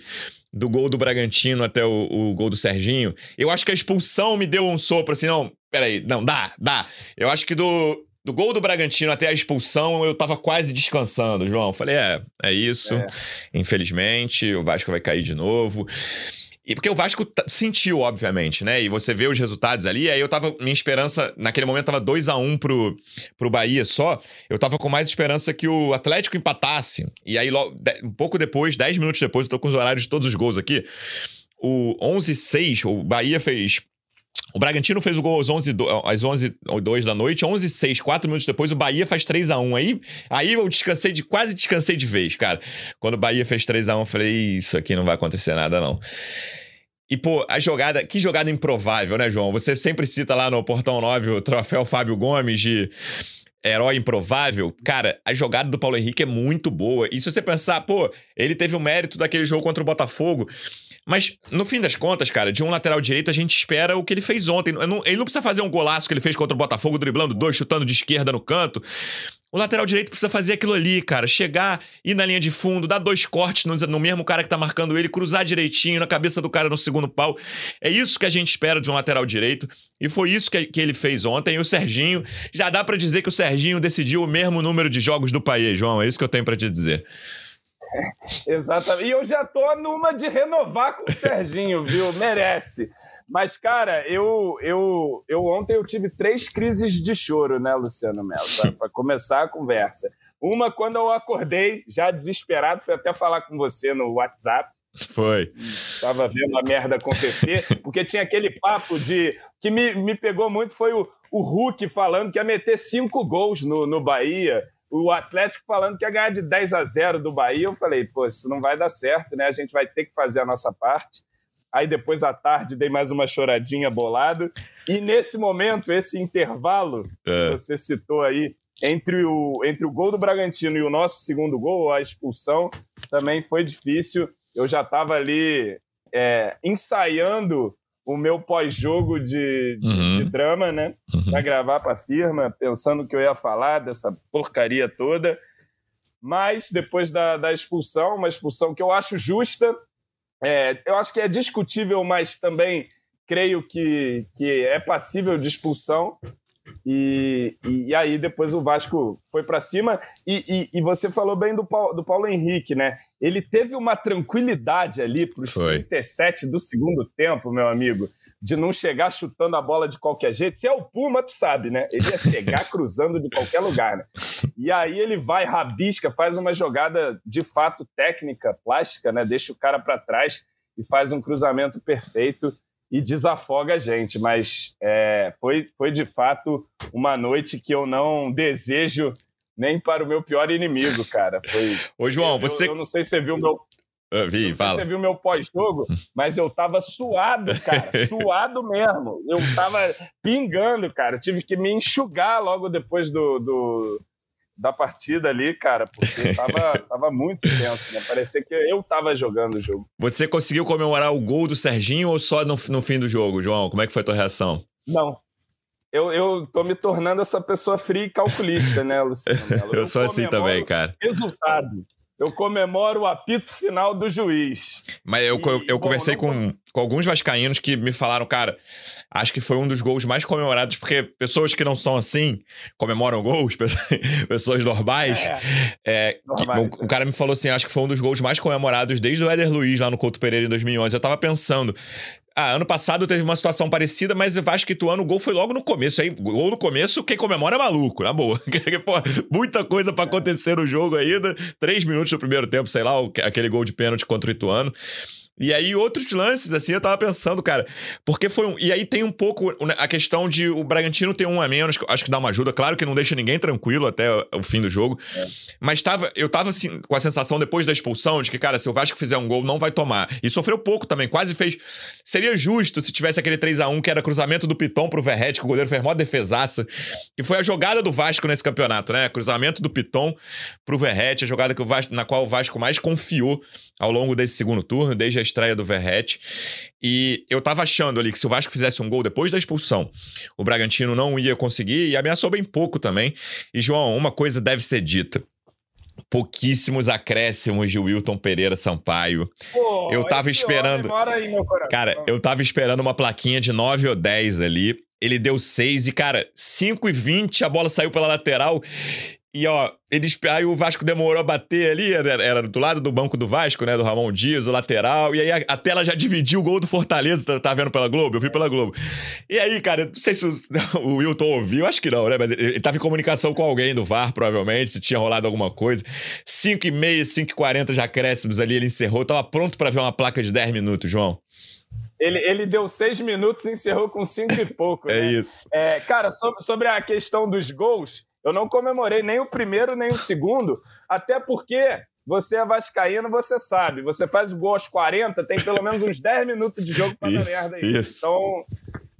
do gol do Bragantino até o, o, gol do Serginho, eu acho que a expulsão me deu um sopro assim, não, peraí, não, dá, dá. Eu acho que do, do gol do Bragantino até a expulsão eu tava quase descansando, João. Falei, é, é isso. É. Infelizmente, o Vasco vai cair de novo. E porque o Vasco sentiu, obviamente, né? E você vê os resultados ali, aí eu tava. Minha esperança, naquele momento, tava 2 a 1 um pro, pro Bahia só. Eu tava com mais esperança que o Atlético empatasse. E aí, logo, um pouco depois, 10 minutos depois, eu tô com os horários de todos os gols aqui. O 11-6, o Bahia fez o Bragantino fez o gol às 11 às 11 2 da noite, 11 6, 4 minutos depois o Bahia faz 3 a 1 Aí, aí eu descansei de quase descansei de vez, cara. Quando o Bahia fez 3 a 1 eu falei, isso aqui não vai acontecer nada não. E, pô, a jogada, que jogada improvável, né, João? Você sempre cita lá no Portão 9 o troféu Fábio Gomes de herói improvável. Cara, a jogada do Paulo Henrique é muito boa. E se você pensar, pô, ele teve o mérito daquele jogo contra o Botafogo. Mas, no fim das contas, cara, de um lateral direito, a gente espera o que ele fez ontem. Ele não precisa fazer um golaço que ele fez contra o Botafogo, driblando dois, chutando de esquerda no canto. O lateral direito precisa fazer aquilo ali, cara. Chegar, ir na linha de fundo, dar dois cortes no, no, mesmo cara que tá marcando ele, cruzar direitinho na cabeça do cara no segundo pau. É isso que a gente espera de um lateral direito. E foi isso que, que ele fez ontem. E o Serginho, já dá para dizer que o Serginho decidiu o mesmo número de jogos do país, João. É isso que eu tenho para te dizer. <laughs> Exatamente. E eu já tô numa de renovar com o Serginho, viu? Merece. Mas, cara, eu, eu, eu ontem eu tive três crises de choro, né, Luciano Melo? Para começar a conversa. Uma, quando eu acordei, já desesperado, fui até falar com você no WhatsApp. Foi. Tava vendo a merda acontecer, porque tinha aquele papo de. que me, me pegou muito foi o, o Hulk falando que ia meter cinco gols no, no Bahia o Atlético falando que ia ganhar de 10 a 0 do Bahia. Eu falei, pô, isso não vai dar certo, né? A gente vai ter que fazer a nossa parte. Aí depois à tarde dei mais uma choradinha bolado. E nesse momento, esse intervalo é. que você citou aí, entre o, entre o gol do Bragantino e o nosso segundo gol, a expulsão, também foi difícil. Eu já estava ali é, ensaiando o meu pós-jogo de, de, uhum. de, drama, né? Uhum. Pra gravar pra firma, pensando que eu ia falar dessa porcaria toda. Mas depois da, da expulsão, uma expulsão que eu acho justa, é, eu acho que é discutível, mas também creio que, que é passível de expulsão. E, e, e, aí depois o Vasco foi para cima. E, e, e, você falou bem do Paulo, do Paulo Henrique, né? Ele teve uma tranquilidade ali para os 37 do segundo tempo, meu amigo, de não chegar chutando a bola de qualquer jeito. Se é o Puma, tu sabe, né? Ele ia chegar <laughs> cruzando de qualquer lugar, né? E aí ele vai, rabisca, faz uma jogada de fato técnica, plástica, né? Deixa o cara para trás e faz um cruzamento perfeito e desafoga a gente. Mas é, foi, foi de fato uma noite que eu não desejo nem para o meu pior inimigo, cara. Foi. Ô, João, você. Eu, eu não sei se você viu meu. Eu vi, fala. Você viu meu pós-jogo, <laughs> mas eu tava suado, cara, <laughs> suado mesmo. Eu tava pingando, cara. Eu tive que me enxugar logo depois do, do, da partida ali, cara, porque <laughs> tava, tava muito tenso, né? Parecia que eu tava jogando o jogo. Você conseguiu comemorar o gol do Serginho ou só no, no fim do jogo, João? Como é que foi a tua reação? Não. Eu, eu tô me tornando essa pessoa fria e calculista, né, Luciano? <laughs> eu, eu sou assim também, cara. Resultado eu comemoro o apito final do juiz. Mas eu, e, eu, eu bom, conversei com, com alguns vascaínos que me falaram, cara, acho que foi um dos gols mais comemorados, porque pessoas que não são assim comemoram gols, <laughs> pessoas normais. É, é, normais que, o, o, cara me falou assim, acho que foi um dos gols mais comemorados desde o Éder Luiz lá no Couto Pereira em 2011. Eu tava pensando, Ah, ano passado teve uma situação parecida, mas Vasco Ituano, o gol foi logo no começo. Aí, gol no começo, quem comemora é maluco, na boa. <laughs> Pô, muita coisa para acontecer no jogo ainda. Três minutos no primeiro tempo, sei lá, aquele gol de pênalti contra o Ituano. E aí, outros lances, assim, eu tava pensando, cara, porque foi um. E aí tem um pouco a questão de o Bragantino ter um a menos, acho que dá uma ajuda. Claro que não deixa ninguém tranquilo até o fim do jogo. É. Mas tava, eu tava assim, com a sensação depois da expulsão de que, cara, se o Vasco fizer um gol, não vai tomar. E sofreu pouco também, quase fez. Seria justo se tivesse aquele 3 a 1 que era cruzamento do Piton pro Verrete, que o goleiro fez mó defesaça. Que foi a jogada do Vasco nesse campeonato, né? Cruzamento do Piton pro Verrete, a jogada que o Vasco, na qual o Vasco mais confiou ao longo desse segundo turno, desde a estreia do Verrete. E eu tava achando ali que se o Vasco fizesse um gol depois da expulsão, o Bragantino não ia conseguir e ameaçou bem pouco também. E, João, uma coisa deve ser dita pouquíssimos acréscimos de Wilton Pereira Sampaio. Pô, eu tava esperando. Aí, cara, eu tava esperando uma plaquinha de 9 ou 10 ali. Ele deu 6 e, cara, 5 e 20, a bola saiu pela lateral. E ó, eles, aí o Vasco demorou a bater ali, era, era, do lado do banco do Vasco, né? Do Ramon Dias, o lateral. E aí a, a tela já dividiu o gol do Fortaleza. Tá, tá, vendo pela Globo? Eu vi pela Globo. E aí, cara, não sei se o, <laughs> o Wilton ouviu, acho que não, né? Mas ele, ele tava em comunicação com alguém do VAR, provavelmente, se tinha rolado alguma coisa. 5 e meia, 5 e 40 já acréscimos ali, ele encerrou. Tava pronto para ver uma placa de 10 minutos, João. Ele, ele deu seis minutos e encerrou com cinco e pouco. <laughs> é né? isso. É, cara, sobre, sobre a questão dos gols, eu não comemorei nem o primeiro nem o segundo, até porque você é vascaíno, você sabe. Você faz o gol aos 40, tem pelo menos uns 10 minutos de jogo para dar merda aí. Isso. Então,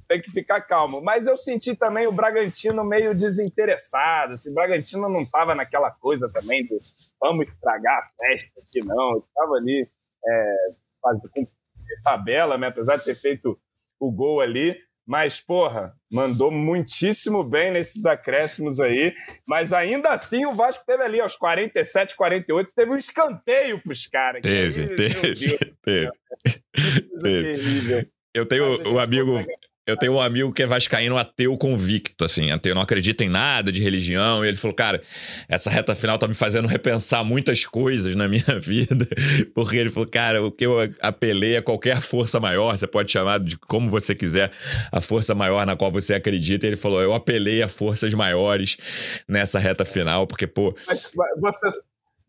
tem que ficar calmo. Mas eu senti também o Bragantino meio desinteressado. Assim, o Bragantino não estava naquela coisa também de vamos estragar a festa aqui, não. Estava ali é, com tabela, né? apesar de ter feito o gol ali. Mas, porra, mandou muitíssimo bem nesses acréscimos aí. Mas ainda assim, o Vasco teve ali aos 47, 48, teve um escanteio pros caras. Teve, teve, teve. teve. Eu tenho um amigo. Consegue eu tenho um amigo que é vascaíno ateu convicto, assim, ateu, não acredita em nada de religião, e ele falou, cara, essa reta final tá me fazendo repensar muitas coisas na minha <laughs> vida, porque ele falou, cara, o que eu apelei a qualquer força maior, você pode chamar de como você quiser, a força maior na qual você acredita, e ele falou, eu apelei a forças maiores nessa reta final, porque, pô... Mas você,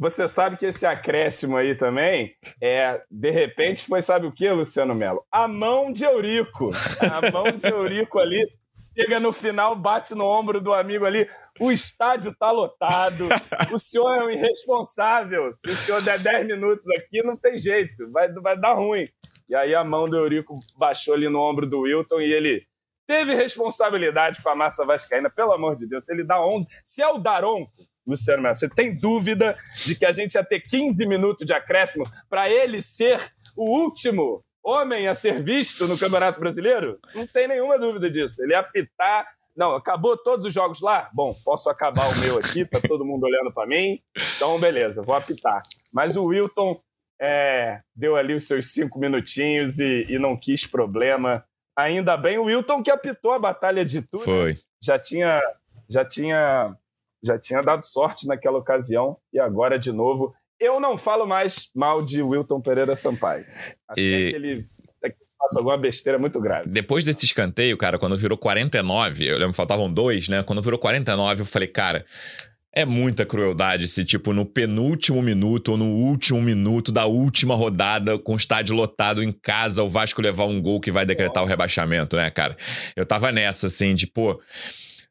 você sabe que esse acréscimo aí também, é, de repente, foi, sabe o que, Luciano Melo? A mão de Eurico. A mão de Eurico ali chega no final, bate no ombro do amigo ali. O estádio tá lotado. O senhor é um irresponsável. Se o senhor der 10 minutos aqui, não tem jeito. Vai, vai dar ruim. E aí a mão do Eurico baixou ali no ombro do Wilton e ele teve responsabilidade com a massa vascaína. Pelo amor de Deus, se ele dá 11... Se é o Daronco, Luciano Melo, você tem dúvida de que a gente ia ter 15 minutos de acréscimo para ele ser o último homem a ser visto no Campeonato Brasileiro? Não tem nenhuma dúvida disso. Ele ia apitar. Não, acabou todos os jogos lá? Bom, posso acabar o meu aqui, tá todo mundo olhando para mim. Então, beleza, vou apitar. Mas o Wilton é, deu ali os seus cinco minutinhos e, e, não quis problema. Ainda bem o Wilton que apitou a batalha de tudo. Foi. Já tinha, já tinha já tinha dado sorte naquela ocasião e agora de novo. Eu não falo mais mal de Wilton Pereira Sampaio. Até e... que ele faça alguma besteira muito grave. Depois desse escanteio, cara, quando virou 49, eu lembro que faltavam dois, né? Quando virou 49, eu falei, cara, é muita crueldade se, tipo, no penúltimo minuto ou no último minuto da última rodada, com o estádio lotado em casa, o Vasco levar um gol que vai decretar o rebaixamento, né, cara? Eu tava nessa, assim, de, pô.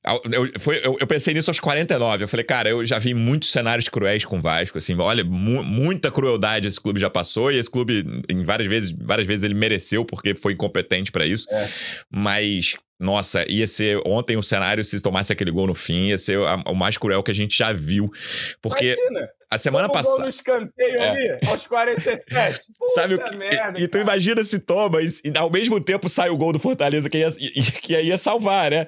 Eu, foi, eu, eu, pensei nisso aos 49. Eu falei, cara, eu já vi muitos cenários cruéis com o Vasco, assim, olha, mu muita crueldade esse clube já passou, e esse clube, em várias vezes, várias vezes ele mereceu, porque foi incompetente para isso. É. Mas, nossa, ia ser ontem o cenário, se tomasse aquele gol no fim, ia ser o mais cruel que a gente já viu. Porque. Imagina. A semana passada. no escanteio é. ali, aos 47. Puta <laughs> Sabe o que? Merda, e, e, tu imagina se toma e, e, ao mesmo tempo sai o gol do Fortaleza que ia, <laughs> que ia salvar, né?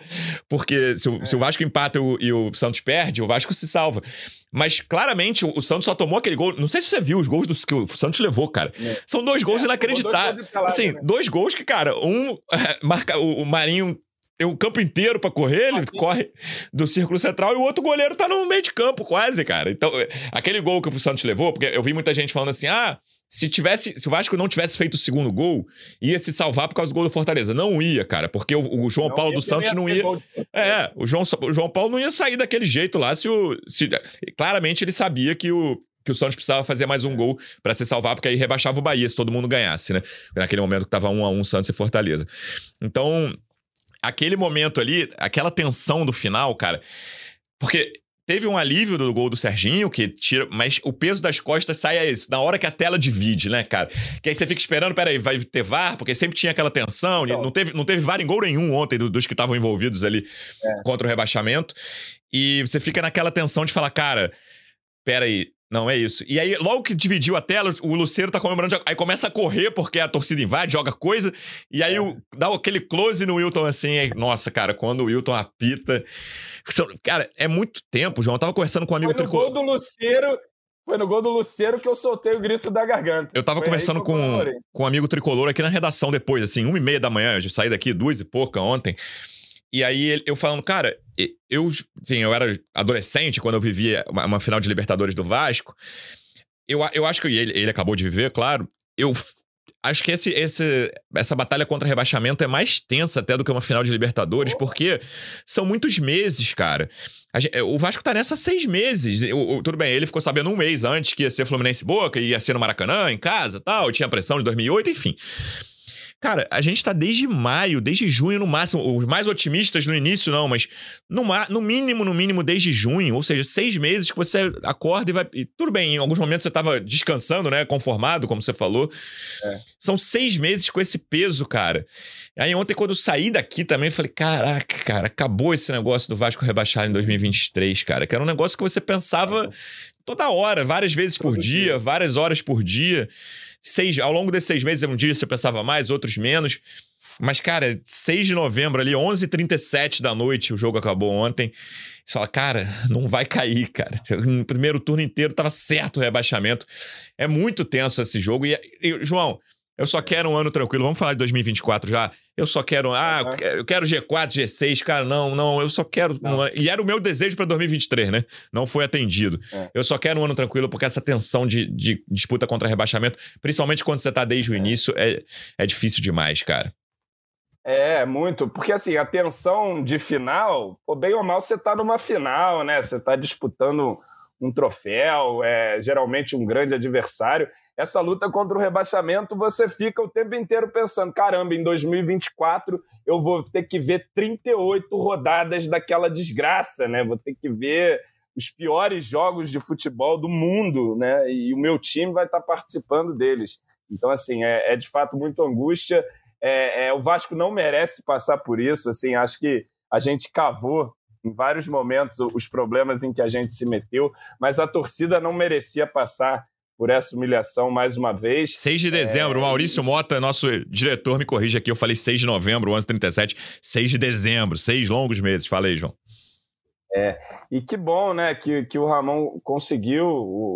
Porque se o, é. se o Vasco empata o, e o Santos perde, o Vasco se salva. Mas claramente o, Santos só tomou aquele gol. Não sei se você viu os gols do, que o Santos levou, cara. É. São dois gols é, inacreditáveis. Dois assim, né? dois gols que, cara, um <laughs> marca o, o Marinho tem um campo inteiro para correr, ele Aqui. corre do círculo central e o outro goleiro tá no meio de campo, quase, cara. Então, aquele gol que o Santos levou, porque eu vi muita gente falando assim: ah, se tivesse, se o Vasco não tivesse feito o segundo gol, ia se salvar por causa do gol do Fortaleza. Não ia, cara, porque o, o João não Paulo dos Santos não ia. É, o João, o João Paulo não ia sair daquele jeito lá se o. Se, claramente ele sabia que o, que o Santos precisava fazer mais um gol para se salvar, porque aí rebaixava o Bahia se todo mundo ganhasse, né? Naquele momento que tava um a um Santos e Fortaleza. Então, aquele momento ali, aquela tensão do final, cara. Porque Teve um alívio do gol do Serginho, que tira. Mas o peso das costas sai a isso. Na hora que a tela divide, né, cara? Que aí você fica esperando, peraí, vai ter VAR, porque sempre tinha aquela tensão. Então, não, teve, não teve VAR em gol nenhum ontem dos que estavam envolvidos ali é. contra o rebaixamento. E você fica naquela tensão de falar, cara, peraí, não, é isso. E aí, logo que dividiu a tela, o Luceiro tá comemorando. Aí começa a correr porque a torcida invade, joga coisa. E aí é. o, dá aquele close no Wilton assim. Aí, nossa, cara, quando o Wilton apita. Cara, é muito tempo, João. Eu tava conversando com um amigo Foi no gol do Luceiro. Foi no gol do Luceiro que eu soltei o grito da garganta. Eu tava Foi conversando com, com um amigo tricolor aqui na redação depois, assim, uma e meia da manhã. Eu saí daqui duas e pouca ontem. E aí eu falando, cara, eu, sim, eu era adolescente quando eu vivia uma, uma, final de Libertadores do Vasco. Eu, eu acho que ele, ele acabou de viver, claro. Eu acho que esse, esse, essa batalha contra rebaixamento é mais tensa até do que uma final de Libertadores, porque são muitos meses, cara. o Vasco tá nessa há seis meses. tudo bem, ele ficou sabendo um mês antes que ia ser Fluminense Boca, ia ser no Maracanã, em casa tal, tinha pressão de 2008, enfim. Cara, a gente tá desde maio, desde junho no máximo. Os mais otimistas no início, não, mas no, no mínimo, no mínimo, desde junho. Ou seja, seis meses que você acorda e vai. E tudo bem, em alguns momentos você tava descansando, né? Conformado, como você falou. É. São seis meses com esse peso, cara. Aí ontem, quando eu saí daqui também, eu falei: caraca, cara, acabou esse negócio do Vasco rebaixar em 2023, cara. Que era um negócio que você pensava toda hora, várias vezes por dia, várias horas por dia seis, ao longo desses seis meses, um dia você pensava mais, outros menos. Mas, cara, 6 de novembro ali, 11h37 da noite, o jogo acabou ontem. Você fala, cara, não vai cair, cara. No primeiro turno inteiro tava certo o rebaixamento. É muito tenso esse jogo. E, e João, eu só quero um ano tranquilo. Vamos falar de 2024 já. Eu só quero. Ah, eu quero G4, G6. Cara, não, não. Eu só quero. Um e era o meu desejo para 2023, né? Não foi atendido. É. Eu só quero um ano tranquilo porque essa tensão de, de disputa contra rebaixamento, principalmente quando você tá desde o é. início, é, é difícil demais, cara. É, muito. Porque, assim, a tensão de final, pô, bem ou mal, você tá numa final, né? Você tá disputando um troféu, é geralmente um grande adversário essa luta contra o rebaixamento, você fica o tempo inteiro pensando: caramba, em 2024 eu vou ter que ver 38 rodadas daquela desgraça, né? Vou ter que ver os piores jogos de futebol do mundo, né? E o meu time vai estar participando deles. Então, assim, é, é de fato muito angústia. É, é, o Vasco não merece passar por isso. Assim, acho que a gente cavou em vários momentos os problemas em que a gente se meteu, mas a torcida não merecia passar por essa humilhação mais uma vez. 6 de dezembro, é... Maurício Mota, nosso diretor, me corrige aqui, eu falei 6 de novembro, 11h37, 6 de dezembro, seis longos meses. Fala aí, João. É, e que bom, né, que, que o Ramon conseguiu,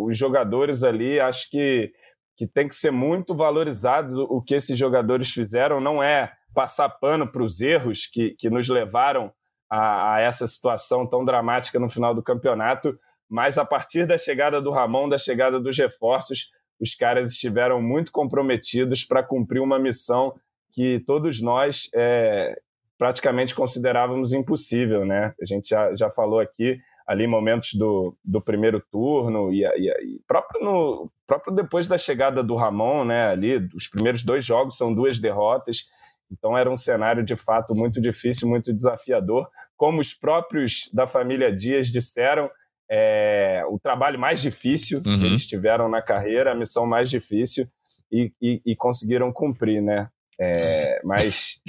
os jogadores ali, acho que, que tem que ser muito valorizado o que esses jogadores fizeram, não é passar pano para os erros que, que nos levaram a, a, essa situação tão dramática no final do campeonato, mas a partir da chegada do Ramon, da chegada dos reforços, os caras estiveram muito comprometidos para cumprir uma missão que todos nós é, praticamente considerávamos impossível, né? A gente já, já falou aqui ali momentos do, do primeiro turno e, e, e, próprio, no, próprio depois da chegada do Ramon, né? Ali, os primeiros dois jogos são duas derrotas, então era um cenário de fato muito difícil, muito desafiador. Como os próprios da família Dias disseram, é, o trabalho mais difícil uhum. que eles tiveram na carreira, a missão mais difícil, e, e, e conseguiram cumprir, né? É, <laughs> mas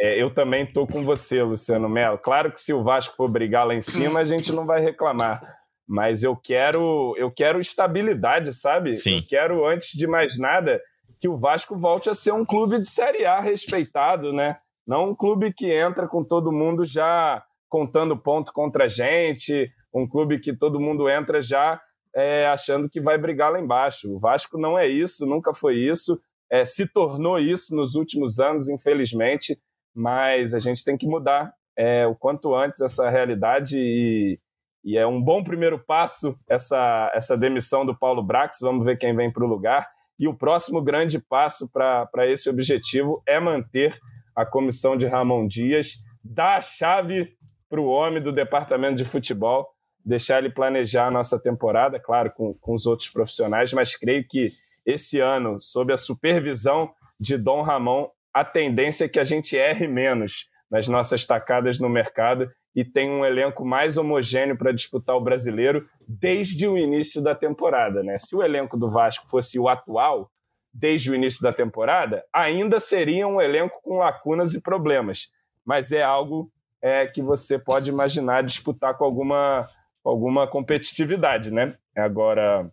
é, eu também estou com você, Luciano Melo. Claro que se o Vasco for brigar lá em cima, a gente não vai reclamar. Mas eu quero, eu quero estabilidade, sabe? Sim. Eu quero, antes de mais nada, que o Vasco volte a ser um clube de Série A respeitado, né? Não um clube que entra com todo mundo já contando ponto contra a gente, um clube que todo mundo entra já é, achando que vai brigar lá embaixo. O Vasco não é isso, nunca foi isso, é, se tornou isso nos últimos anos, infelizmente, mas a gente tem que mudar é, o quanto antes essa realidade e, e, é um bom primeiro passo essa, essa demissão do Paulo Brax. Vamos ver quem vem para o lugar. E o próximo grande passo para esse objetivo é manter a comissão de Ramon Dias, dar a chave para o homem do departamento de futebol, deixar ele planejar a nossa temporada, claro, com, com os outros profissionais, mas creio que esse ano, sob a supervisão de Dom Ramon, a tendência é que a gente erre menos nas nossas tacadas no mercado e tem um elenco mais homogêneo para disputar o brasileiro desde o início da temporada. Né? Se o elenco do Vasco fosse o atual, desde o início da temporada, ainda seria um elenco com lacunas e problemas. Mas é algo é, que você pode imaginar disputar com alguma, alguma competitividade. Né? Agora,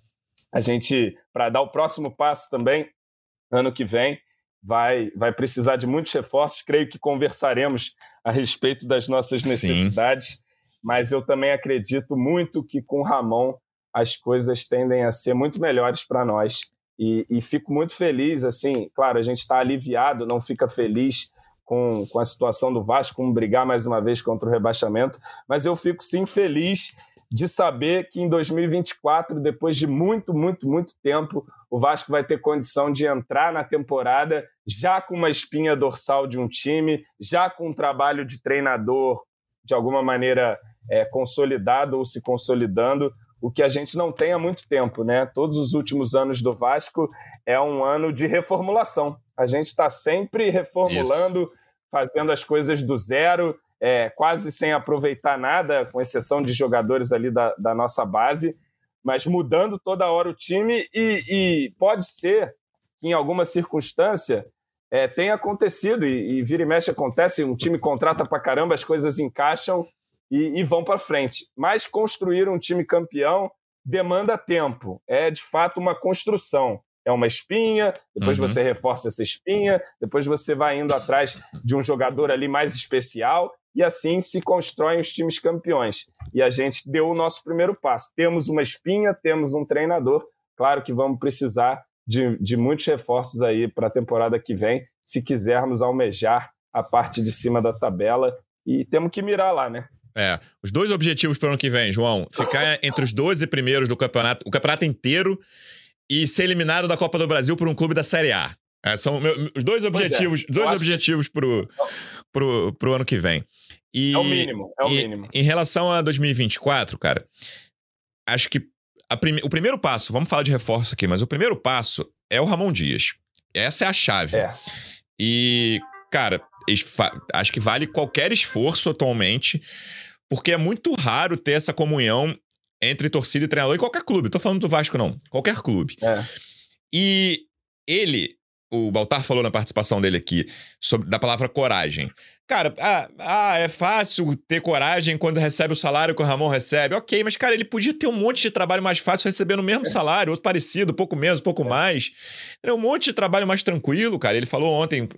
a gente, para dar o próximo passo também, ano que vem, vai, vai precisar de muitos reforços. Creio que conversaremos a respeito das nossas necessidades, Sim. mas eu também acredito muito que com o Ramon as coisas tendem a ser muito melhores para nós. E, e, fico muito feliz, assim, claro, a gente está aliviado, não fica feliz com, com a situação do Vasco, como brigar mais uma vez contra o rebaixamento, mas eu fico sim feliz de saber que em 2024, depois de muito, muito, muito tempo, o Vasco vai ter condição de entrar na temporada já com uma espinha dorsal de um time, já com um trabalho de treinador de alguma maneira é, consolidado ou se consolidando, o que a gente não tem há muito tempo, né? Todos os últimos anos do Vasco é um ano de reformulação. A gente está sempre reformulando, Isso. fazendo as coisas do zero, é, quase sem aproveitar nada, com exceção de jogadores ali da, da nossa base, mas mudando toda hora o time e, e pode ser que em alguma circunstância é, tenha acontecido e, e vira e mexe acontece, um time contrata para caramba, as coisas encaixam e, e vão para frente. Mas construir um time campeão demanda tempo, é de fato uma construção é uma espinha, depois uhum. você reforça essa espinha, depois você vai indo atrás de um jogador ali mais especial e assim se constroem os times campeões. E a gente deu o nosso primeiro passo. Temos uma espinha, temos um treinador. Claro que vamos precisar de, de muitos reforços aí para a temporada que vem, se quisermos almejar a parte de cima da tabela. E temos que mirar lá, né? É, os dois objetivos para o ano que vem, João, ficar entre os 12 primeiros do campeonato, o campeonato inteiro e ser eliminado da Copa do Brasil por um clube da Série A. É, são meu, os dois é, objetivos, é, dois objetivos que... pro, pro, pro ano que vem. E, é o mínimo, é o e, mínimo. Em relação a 2024, cara, acho que prime, o primeiro passo, vamos falar de reforço aqui, mas o primeiro passo é o Ramon Dias. Essa é a chave. É. E, cara, acho que vale qualquer esforço atualmente, porque é muito raro ter essa comunhão entre torcida e treinador em qualquer clube. Tô falando do Vasco, não. Qualquer clube. É. E ele, o Baltar falou na participação dele aqui, sobre, da palavra coragem. Cara, ah, ah, é fácil ter coragem quando recebe o salário que o Ramon recebe. Ok, mas, cara, ele podia ter um monte de trabalho mais fácil recebendo o mesmo é. salário, outro parecido, pouco menos, pouco é. mais. Um monte de trabalho mais tranquilo, cara. Ele falou ontem,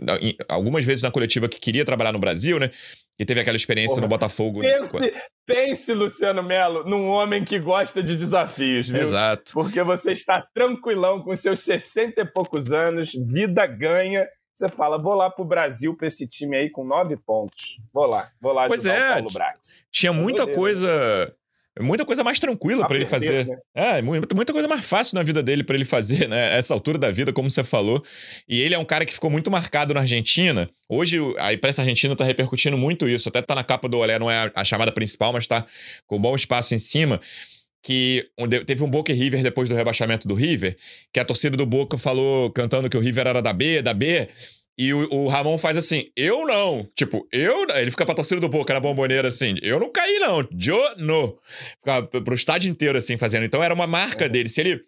algumas vezes na coletiva, que queria trabalhar no Brasil, né? Que teve aquela experiência Porra. no Botafogo. Pense, pense, Luciano Melo, num homem que gosta de desafios, viu? Exato. Porque você está tranquilão com seus 60 e poucos anos, vida ganha. Você fala, vou lá pro Brasil pra esse time aí com nove pontos. Vou lá, vou lá pois é, o Paulo Brax. Tinha muita coisa muita coisa mais tranquila para ele fazer. Né? É, muita, muita coisa mais fácil na vida dele para ele fazer, né? Essa altura da vida, como você falou. E ele é um cara que ficou muito marcado na Argentina. Hoje a imprensa argentina tá repercutindo muito isso. Até tá na capa do Olé, não é a, a chamada principal, mas tá com um bom espaço em cima que teve um Boca e River depois do rebaixamento do River, que a torcida do Boca falou cantando que o River era da B, da B, e o, o, Ramon faz assim, eu não. Tipo, eu. Ele fica pra torcida do Boca na bomboneira assim, eu não caí, não. Eu não. Fica pro estádio inteiro assim fazendo. Então era uma marca é. dele. Se ele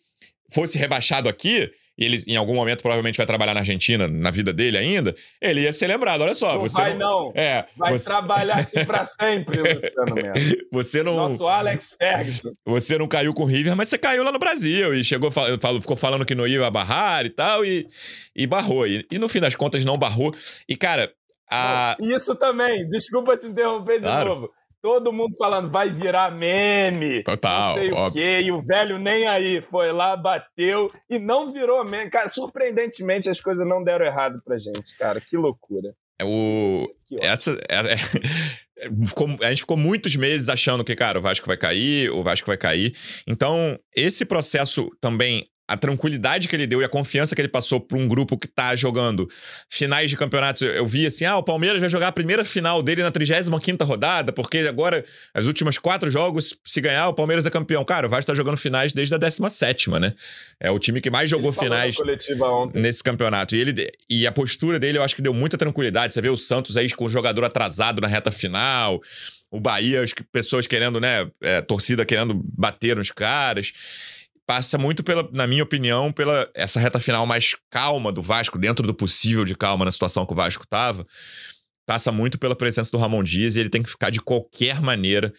fosse rebaixado aqui, e ele em algum momento provavelmente vai trabalhar na Argentina, na vida dele ainda, ele ia ser lembrado. Olha só, não você vai não... não. É, vai você... trabalhar aqui <laughs> para sempre, Luciano mesmo. Você não Nosso Alex Ferguson. Você não caiu com o River, mas você caiu lá no Brasil e chegou falou, ficou falando que não ia barrar e tal e, e barrou. E, e no fim das contas não barrou. E cara, a... Isso também, desculpa te interromper de claro. novo. Todo mundo falando, vai virar meme. Total. Não sei óbvio. o quê. E o velho nem aí. Foi lá, bateu e não virou meme. Cara, surpreendentemente as coisas não deram errado pra gente, cara. Que loucura. o, essa, é, é, <laughs> ficou, a gente ficou muitos meses achando que, cara, o Vasco vai cair, o Vasco vai cair. Então, esse processo também a tranquilidade que ele deu e a confiança que ele passou para um grupo que tá jogando finais de campeonatos. Eu, eu, vi assim: ah, o Palmeiras vai jogar a primeira final dele na 35 rodada, porque agora, as últimas quatro jogos, se ganhar, o Palmeiras é campeão. Cara, o Vasco tá jogando finais desde a 17, né? É o time que mais jogou finais nesse campeonato. E, ele, e a postura dele, eu acho que deu muita tranquilidade. Você vê o Santos aí com o jogador atrasado na reta final. O Bahia, as pessoas querendo, né? É, torcida querendo bater nos caras passa muito pela, na minha opinião, pela essa reta final mais calma do Vasco, dentro do possível de calma na situação que o Vasco estava. Passa muito pela presença do Ramon Dias e ele tem que ficar de qualquer maneira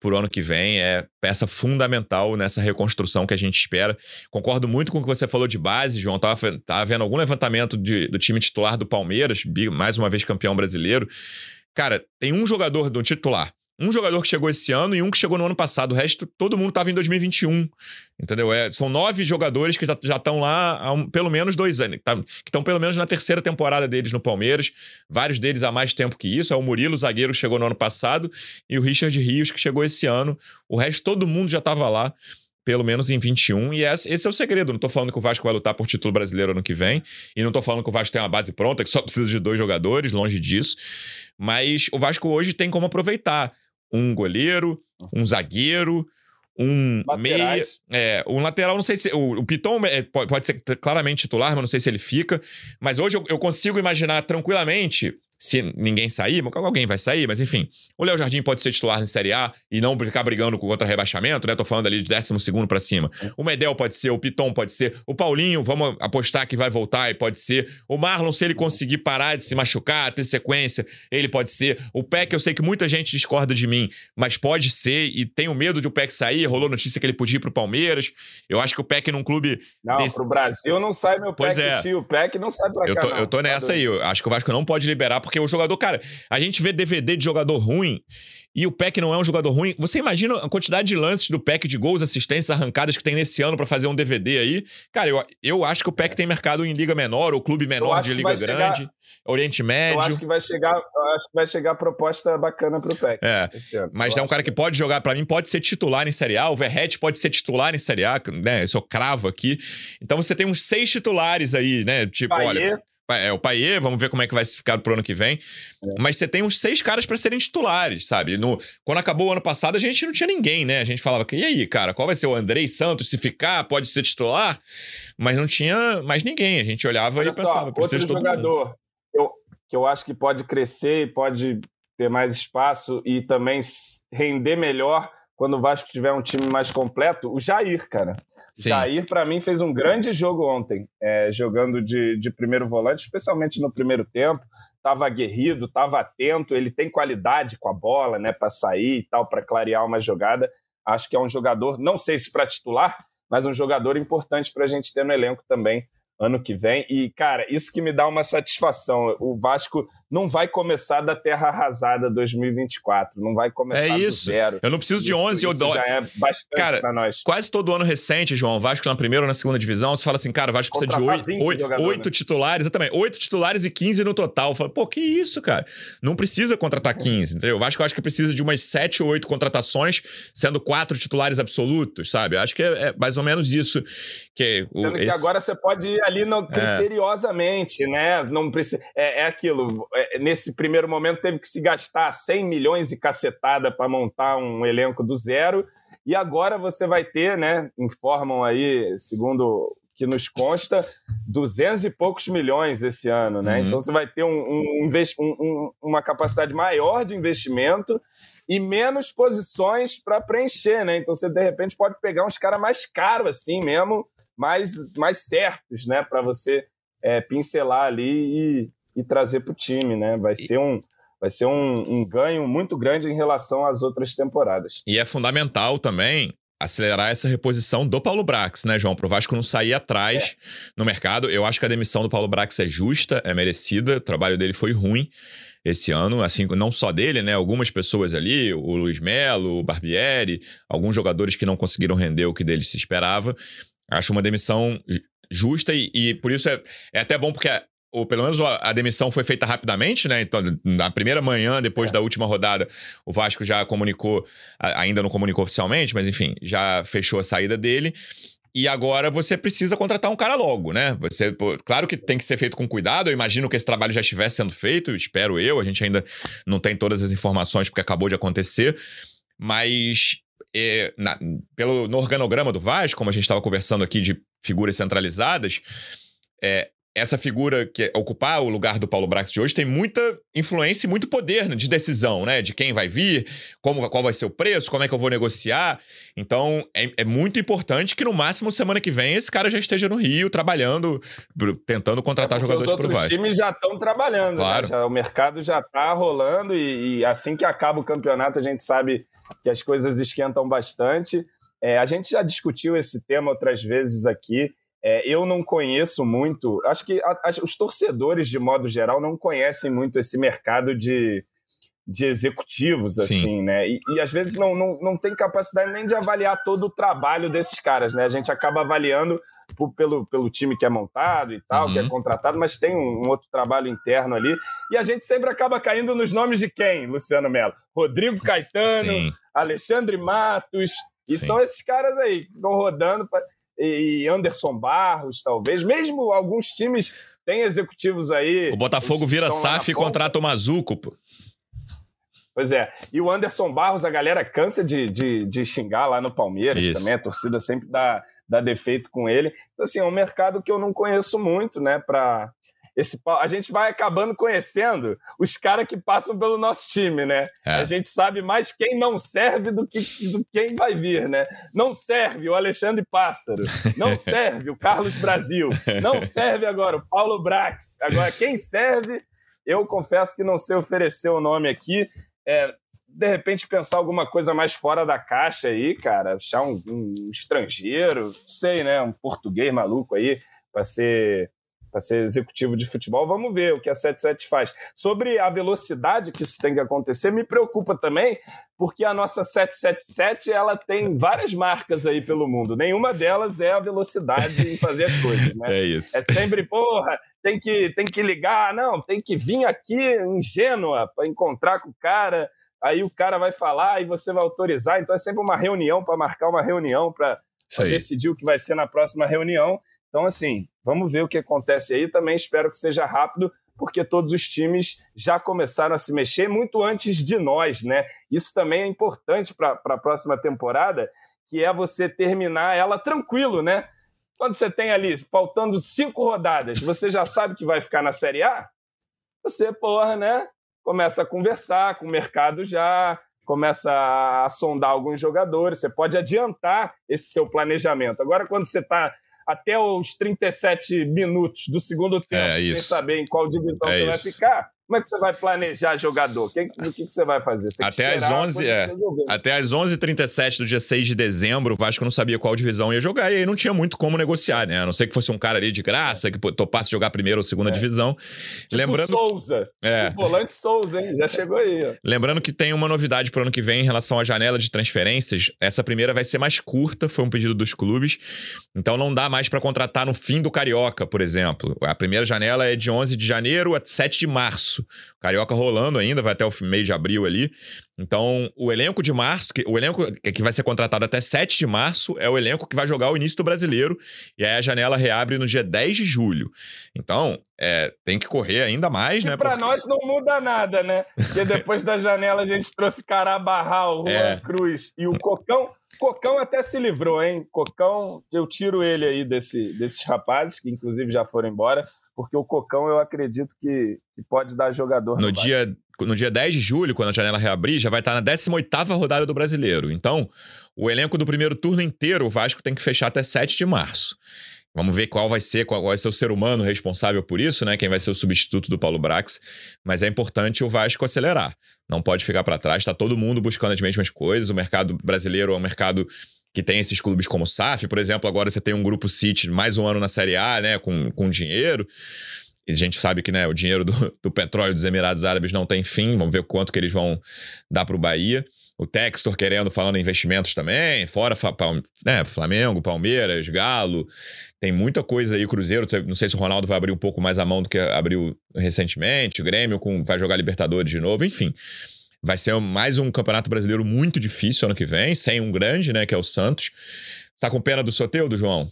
por ano que vem. É peça fundamental nessa reconstrução que a gente espera. Concordo muito com o que você falou de base, João. Tava, tava vendo algum levantamento de, do time titular do Palmeiras, mais uma vez campeão brasileiro. Cara, tem um jogador do titular um jogador que chegou esse ano e um que chegou no ano passado. O resto, todo mundo estava em 2021. Entendeu? É, são nove jogadores que já estão lá há um, pelo menos dois anos. Tá, que estão pelo menos na terceira temporada deles no Palmeiras. Vários deles há mais tempo que isso. É o Murilo, zagueiro, que chegou no ano passado. E o Richard Rios, que chegou esse ano. O resto, todo mundo já estava lá pelo menos em 21, e esse, esse é o segredo. Não tô falando que o Vasco vai lutar por título brasileiro ano que vem, e não tô falando que o Vasco tem uma base pronta, que só precisa de dois jogadores, longe disso. Mas o Vasco hoje tem como aproveitar um goleiro, um zagueiro, um meia. É, um lateral, não sei se. O, o Piton é, pode, pode, ser claramente titular, mas não sei se ele fica. Mas hoje eu, eu consigo imaginar tranquilamente se ninguém sair, alguém vai sair, mas enfim. O Léo Jardim pode ser titular na Série A e não ficar brigando contra rebaixamento, né? Tô falando ali de 12 para cima. O Medel pode ser, o Piton pode ser, o Paulinho, vamos apostar que vai voltar e pode ser. O Marlon, se ele conseguir parar de se machucar, ter sequência, ele pode ser. O Peck, eu sei que muita gente discorda de mim, mas pode ser e tenho medo de o Peck sair. Rolou notícia que ele podia ir pro Palmeiras. Eu acho que o Peck num clube. Não, desse... pro Brasil não sai meu pois Peck, é. tio. O Peck não sai pra eu cá. Tô, eu tô nessa aí. Eu acho que o Vasco não pode liberar porque o jogador, cara, a gente vê DVD de jogador ruim e o Peck não é um jogador ruim. Você imagina a quantidade de lances do Peck de gols, assistências, arrancadas que tem nesse ano para fazer um DVD aí? Cara, eu, eu acho que o Peck tem mercado em liga menor ou clube menor de liga grande, chegar, Oriente Médio. Eu acho que vai chegar, acho que vai chegar proposta bacana pro Peck. É. Mas é um cara que pode jogar para mim, pode ser titular em Série A, o Verrete pode ser titular em Série A, né? Eu sou cravo aqui. Então você tem uns seis titulares aí, né? Tipo, olha, é o Paier, vamos ver como é que vai ficar pro ano que vem. É. Mas você tem uns seis caras para serem titulares, sabe? No, quando acabou o ano passado, a gente não tinha ninguém, né? A gente falava, e aí, cara, qual vai ser o Andrei Santos? Se ficar, pode ser titular? Mas não tinha mais ninguém. A gente olhava Olha e pensava, precisa de todo jogador que eu, que eu acho que pode crescer e pode ter mais espaço e também render melhor quando o Vasco tiver um time mais completo, o Jair, cara. Sim. Jair, para mim, fez um grande jogo ontem, é, jogando de, de primeiro volante, especialmente no primeiro tempo. Estava aguerrido, estava atento, ele tem qualidade com a bola, né, para sair e tal, para clarear uma jogada. Acho que é um jogador, não sei se para titular, mas um jogador importante para a gente ter no elenco também ano que vem. E, cara, isso que me dá uma satisfação. O Vasco não vai começar da terra arrasada 2024, não vai começar é isso. do zero. Eu não preciso de 11 isso, ou 12. Já é bastante cara, pra nós. Quase todo ano recente, João, Vasco na primeira ou na segunda divisão, você fala assim, cara, o Vasco precisa de 8, 8, titulares, exatamente, 8 titulares e 15 no total. Eu falo, pô, que isso, cara? Não precisa contratar 15, entendeu? O Vasco eu acho que precisa de umas 7 ou 8 contratações, sendo quatro titulares absolutos, sabe? Eu acho que é, é mais ou menos isso que o, Sendo esse... que agora você pode ir ali no, é. criteriosamente, é. né? Não precisa, é, é aquilo, é, nesse primeiro momento teve que se gastar 100 milhões e cacetada para montar um elenco do zero, e agora você vai ter, né? Informam aí, segundo que nos consta, 200 e poucos milhões esse ano, né? Uhum. Então você vai ter um, um, um, uma capacidade maior de investimento e menos posições para preencher, né? Então você de repente pode pegar uns caras mais caros assim mesmo mais, mais certos, né? Para você é, pincelar ali e, e trazer para o time, né? Vai ser um vai ser um, um, ganho muito grande em relação às outras temporadas. E é fundamental também acelerar essa reposição do Paulo Brax, né, João? Para o Vasco não sair atrás é. no mercado. Eu acho que a demissão do Paulo Brax é justa, é merecida. O trabalho dele foi ruim esse ano, assim, não só dele, né? Algumas pessoas ali, o Luiz Melo, o Barbieri, alguns jogadores que não conseguiram render o que deles se esperava. Acho uma demissão justa e, e por isso é, é até bom porque ou pelo menos a demissão foi feita rapidamente, né? Então, na primeira manhã, depois é. da última rodada, o Vasco já comunicou, ainda não comunicou oficialmente, mas enfim, já fechou a saída dele. E agora você precisa contratar um cara logo, né? Você, pô, claro que tem que ser feito com cuidado. Eu imagino que esse trabalho já estivesse sendo feito, espero eu. A gente ainda não tem todas as informações porque acabou de acontecer. Mas é, na, pelo, no organograma do Vasco, como a gente estava conversando aqui de figuras centralizadas, é, essa figura que ocupar o lugar do Paulo Brax de hoje tem muita influência e muito poder né, de decisão, né? De quem vai vir, como, qual vai ser o preço, como é que eu vou negociar. Então, é, é muito importante que no máximo semana que vem esse cara já esteja no Rio, trabalhando, tentando contratar é jogadores para o Vasco. Os times já estão trabalhando, né? claro. Né? Já, o mercado já está rolando e, e, assim que acaba o campeonato a gente sabe que as coisas esquentam bastante. É, a gente já discutiu esse tema outras vezes aqui. É, eu não conheço muito, acho que a, a, os torcedores, de modo geral, não conhecem muito esse mercado de, de executivos, assim, Sim. né? E, e, às vezes não, não, não tem capacidade nem de avaliar todo o trabalho desses caras, né? A gente acaba avaliando por, pelo, pelo time que é montado e tal, uhum. que é uhum. contratado, mas tem um, um, outro trabalho interno ali. E a gente sempre acaba caindo nos nomes de quem, Luciano Melo? Rodrigo Caetano, Sim. Alexandre Matos. E Sim. são esses caras aí que estão rodando. Pra e Anderson Barros, talvez. Mesmo alguns times têm executivos aí. O Botafogo vira SAF e contrata o Mazuco, pô. Pois é. E o Anderson Barros, a galera cansa de, de, de xingar lá no Palmeiras Isso. também. A torcida sempre dá, dá defeito com ele. Então, assim, é um mercado que eu não conheço muito, né, para esse a gente vai acabando conhecendo os caras que passam pelo nosso time, né? É. A gente sabe mais quem não serve do que do quem vai vir, né? Não serve o Alexandre Pássaro, não <laughs> serve o Carlos Brasil, não serve agora o Paulo Brax. Agora, quem serve, eu confesso que não sei oferecer o nome aqui. É, de repente pensar alguma coisa mais fora da caixa aí, cara, achar um, um estrangeiro, não sei, né? Um português maluco aí para ser para ser executivo de futebol. Vamos ver o que a 77 faz. Sobre a velocidade que isso tem que acontecer, me preocupa também, porque a nossa 777 ela tem várias marcas aí pelo mundo. Nenhuma delas é a velocidade em fazer as coisas, né? <laughs> É isso. É sempre, porra, tem que, tem que ligar, não, tem que vir aqui em Gênua para encontrar com o cara. Aí o cara vai falar e você vai autorizar. Então é sempre uma reunião para marcar uma reunião para decidir o que vai ser na próxima reunião. Então, assim, vamos ver o que acontece aí. Também espero que seja rápido, porque todos os times já começaram a se mexer muito antes de nós, né? Isso também é importante para a próxima temporada, que é você terminar ela tranquilo, né? Quando você tem ali, faltando cinco rodadas, você já sabe que vai ficar na Série A, você, porra, né? Começa a conversar com o mercado já, começa a sondar alguns jogadores, você pode adiantar esse seu planejamento. Agora, quando você está até os 37 minutos do segundo tempo, é sem saber em qual divisão é você isso. vai ficar, como é que você vai planejar jogador? Quem, o que, que você vai fazer? até às 11, é, até às 11h37 do dia 6 de dezembro, o Vasco não sabia qual divisão ia jogar e aí não tinha muito como negociar, né? A não ser que fosse um cara ali de graça, que topasse jogar primeira ou segunda é. divisão. Tipo Lembrando... Souza. É. O volante Souza, hein? Já chegou aí. Ó. Lembrando que tem uma novidade pro ano que vem em relação à janela de transferências. Essa primeira vai ser mais curta, foi um pedido dos clubes. Então não dá mais para contratar no fim do Carioca, por exemplo. A primeira janela é de 11 de janeiro a 7 de março março. Carioca rolando ainda, vai até o mês de abril ali. Então, o elenco de março, que, o elenco que vai ser contratado até 7 de março, é o elenco que vai jogar o início do brasileiro. E aí a janela reabre no dia 10 de julho. Então, é, tem que correr ainda mais, e né? Pra porque... nós não muda nada, né? Porque <laughs> depois da janela a gente trouxe Carabarral, Juan é. Cruz e o Cocão. Cocão até se livrou, hein? Cocão, eu tiro ele aí desse, desses rapazes, que inclusive já foram embora porque o Cocão eu acredito que, que pode dar jogador. No, no dia, no dia 10 de julho, quando a janela reabrir, já vai estar na 18ª rodada do Brasileiro. Então, o elenco do primeiro turno inteiro, o Vasco tem que fechar até 7 de março. Vamos ver qual vai ser, qual vai ser o ser humano responsável por isso, né? Quem vai ser o substituto do Paulo Brax. Mas é importante o Vasco acelerar. Não pode ficar para trás. Está todo mundo buscando as mesmas coisas. O mercado brasileiro é um mercado que tem esses clubes como o SAF, por exemplo, agora você tem um grupo City mais um ano na Série A, né, com, com dinheiro. E a gente sabe que né, o dinheiro do, <laughs> do petróleo dos Emirados Árabes não tem fim, vamos ver quanto que eles vão dar para o Bahia. o Textor querendo, falando em investimentos também, fora né, Flamengo, Palmeiras, Galo, tem muita coisa aí, Cruzeiro, não sei se o Ronaldo vai abrir um pouco mais a mão do que abriu recentemente, o Grêmio com, vai jogar Libertadores de novo, enfim. Vai ser mais um campeonato brasileiro muito difícil ano que vem, sem um grande, né, que é o Santos. Tá com pena do Soteudo, João?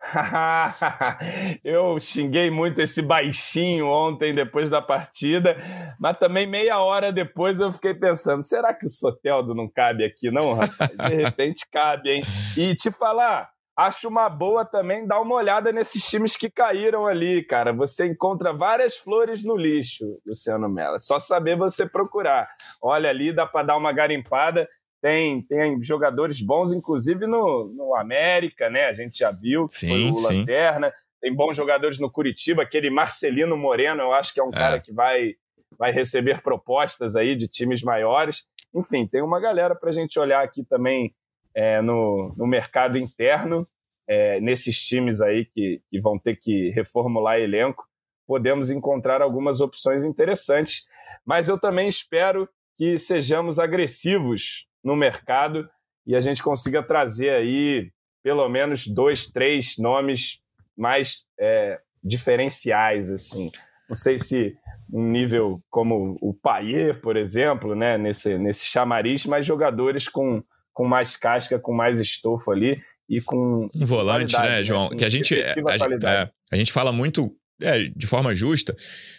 <laughs> eu xinguei muito esse baixinho ontem depois da partida, mas também meia hora depois eu fiquei pensando: será que o Soteldo não cabe aqui, não, rapaz? De <laughs> repente cabe, hein? E te falar, acho uma boa também dar uma olhada nesses times que caíram ali, cara. Você encontra várias flores no lixo, Luciano Mello. É só saber você procurar. Olha ali, dá para dar uma garimpada. Tem, tem jogadores bons, inclusive no, no América, né? A gente já viu que sim, foi o sim. Lanterna. Tem bons jogadores no Curitiba, aquele Marcelino Moreno, eu acho que é um é. cara que vai, vai receber propostas aí de times maiores. Enfim, tem uma galera para a gente olhar aqui também é, no, no mercado interno, é, nesses times aí que, que vão ter que reformular elenco. Podemos encontrar algumas opções interessantes, mas eu também espero que sejamos agressivos no mercado e a gente consiga trazer aí pelo menos dois, três nomes mais é, diferenciais, assim. Não sei se um nível como o Paier, por exemplo, né, nesse, nesse chamariz, mas jogadores com, com mais casca, com mais estofo ali e com um volante, né, João? Né? Que a gente a, a, é, a gente fala muito é, de forma justa,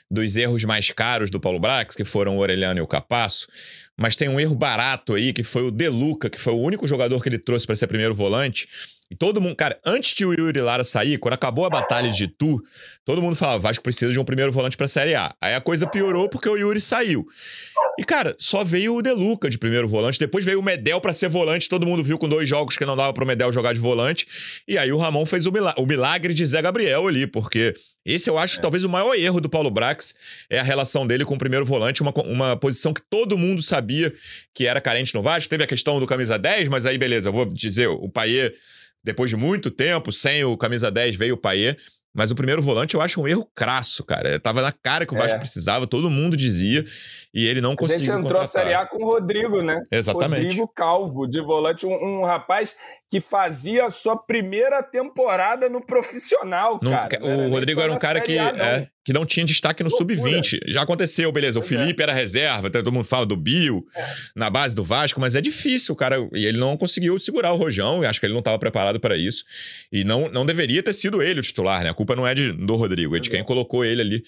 dos erros mais caros do Paulo Brax, que foram o Orelhano e o Capasso, mas tem um erro barato aí, que foi o Deluca, que foi o único jogador que ele trouxe para ser primeiro volante, e todo mundo, cara, antes de o Yuri Lara sair, quando acabou a batalha de Tu, todo mundo falava, Vasco precisa de um primeiro volante pra Série A. Aí a coisa piorou porque o Yuri saiu. E, cara, só veio o Deluca de primeiro volante, depois veio o Medel para ser volante, todo mundo viu com dois jogos que não dava pro Medel jogar de volante, e aí o Ramon fez o milagre, o milagre de Zé Gabriel ali, porque esse eu acho é. talvez o maior erro do Paulo Brax é a relação dele com o primeiro volante, uma, uma posição que todo mundo sabia que era carente no Vasco. Teve a questão do camisa 10, mas aí beleza, eu vou dizer, o Paier depois de muito tempo, sem o camisa 10, veio o Paier. Mas o primeiro volante eu acho um erro crasso, cara. Tava na cara que o Vasco é. precisava, todo mundo dizia, e ele não conseguiu. A gente entrou contratar. a Série A com o Rodrigo, né? Exatamente. Rodrigo Calvo, de volante, um, um rapaz que fazia a sua primeira temporada no profissional, cara. Não, o Rodrigo era um cara que, é, que não tinha destaque no sub-20. Já aconteceu, beleza. Pois o é. Felipe é. era reserva, todo mundo fala do Bill, é. na base do Vasco, mas é difícil, cara. E ele não conseguiu segurar o Rojão, acho que ele não estava preparado para isso. E não, não deveria ter sido ele o titular, né? A culpa não é de, do Rodrigo, é de quem colocou ele ali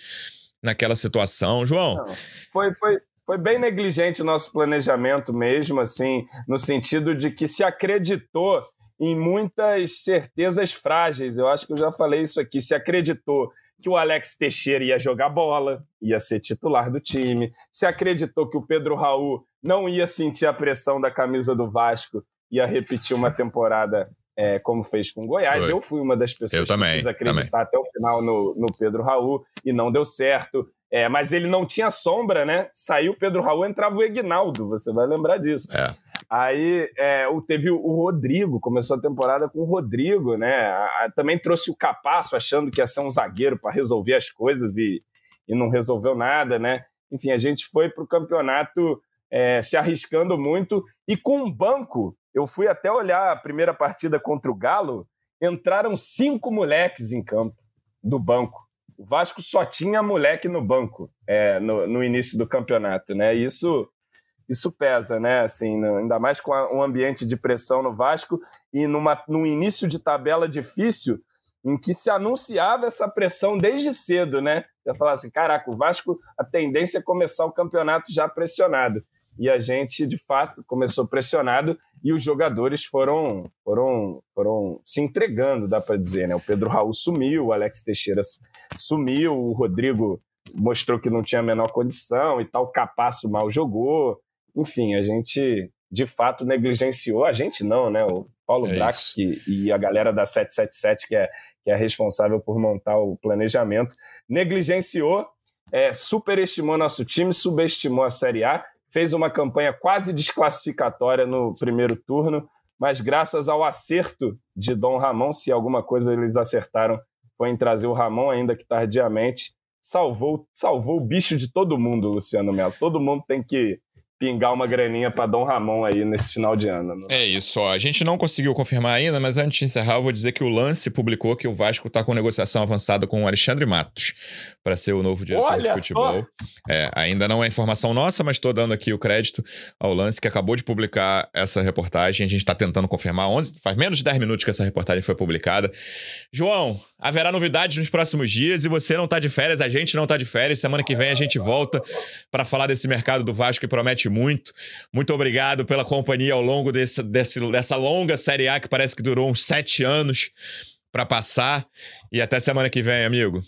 naquela situação. João. Não, foi, foi, foi bem negligente o nosso planejamento mesmo, assim, no sentido de que se acreditou em muitas certezas frágeis. Eu acho que eu já falei isso aqui. Se acreditou que o Alex Teixeira ia jogar bola, ia ser titular do time. Se acreditou que o Pedro Raul não ia sentir a pressão da camisa do Vasco, ia repetir uma temporada é, como fez com o Goiás. Foi. Eu fui uma das pessoas eu também, que quis acreditar também. até o final no, no Pedro Raul e não deu certo. É, mas ele não tinha sombra, né? Saiu o Pedro Raul, entrava o Egnaldo, você vai lembrar disso. É. Aí é, teve o Rodrigo, começou a temporada com o Rodrigo, né? A, a, também trouxe o Capasso, achando que ia ser um zagueiro para resolver as coisas e, e não resolveu nada, né? Enfim, a gente foi para o campeonato é, se arriscando muito e com um banco. Eu fui até olhar a primeira partida contra o Galo, entraram cinco moleques em campo do banco. O Vasco só tinha moleque no banco é, no, no, início do campeonato, né? Isso isso pesa, né? Assim, ainda mais com um ambiente de pressão no Vasco e numa, num início de tabela difícil em que se anunciava essa pressão desde cedo, né? Eu falava assim, caraca, o Vasco, a tendência é começar o campeonato já pressionado. E a gente, de fato, começou pressionado e os jogadores foram, foram, foram se entregando, dá para dizer, né? O Pedro Raul sumiu, o Alex Teixeira sumiu, o Rodrigo mostrou que não tinha a menor condição e tal, o Capasso mal jogou. Enfim, a gente de fato negligenciou, a gente não, né? O Paulo é Brax que, e a galera da 777, que é, que é responsável por montar o planejamento, negligenciou, é, superestimou nosso time, subestimou a Série A, fez uma campanha quase desclassificatória no primeiro turno, mas graças ao acerto de Dom Ramon, se alguma coisa eles acertaram, foi em trazer o Ramon, ainda que tardiamente, salvou, salvou o bicho de todo mundo, Luciano Melo. Todo mundo tem que pingar uma graninha para Dom Ramon aí nesse final de ano. Né? É isso, ó. A gente não conseguiu confirmar ainda, mas antes de encerrar, eu vou dizer que o Lance publicou que o Vasco está com negociação avançada com o Alexandre Matos para ser o novo diretor Olha de futebol. É, ainda não é informação nossa, mas estou dando aqui o crédito ao Lance, que acabou de publicar essa reportagem. A gente está tentando confirmar. 11, faz menos de 10 minutos que essa reportagem foi publicada. João, haverá novidades nos próximos dias e você não está de férias, a gente não está de férias. Semana que vem a gente volta para falar desse mercado do Vasco que promete muito. Muito obrigado pela companhia ao longo desse, desse, dessa longa Série A que parece que durou uns sete anos para passar. E até semana que vem, amigo.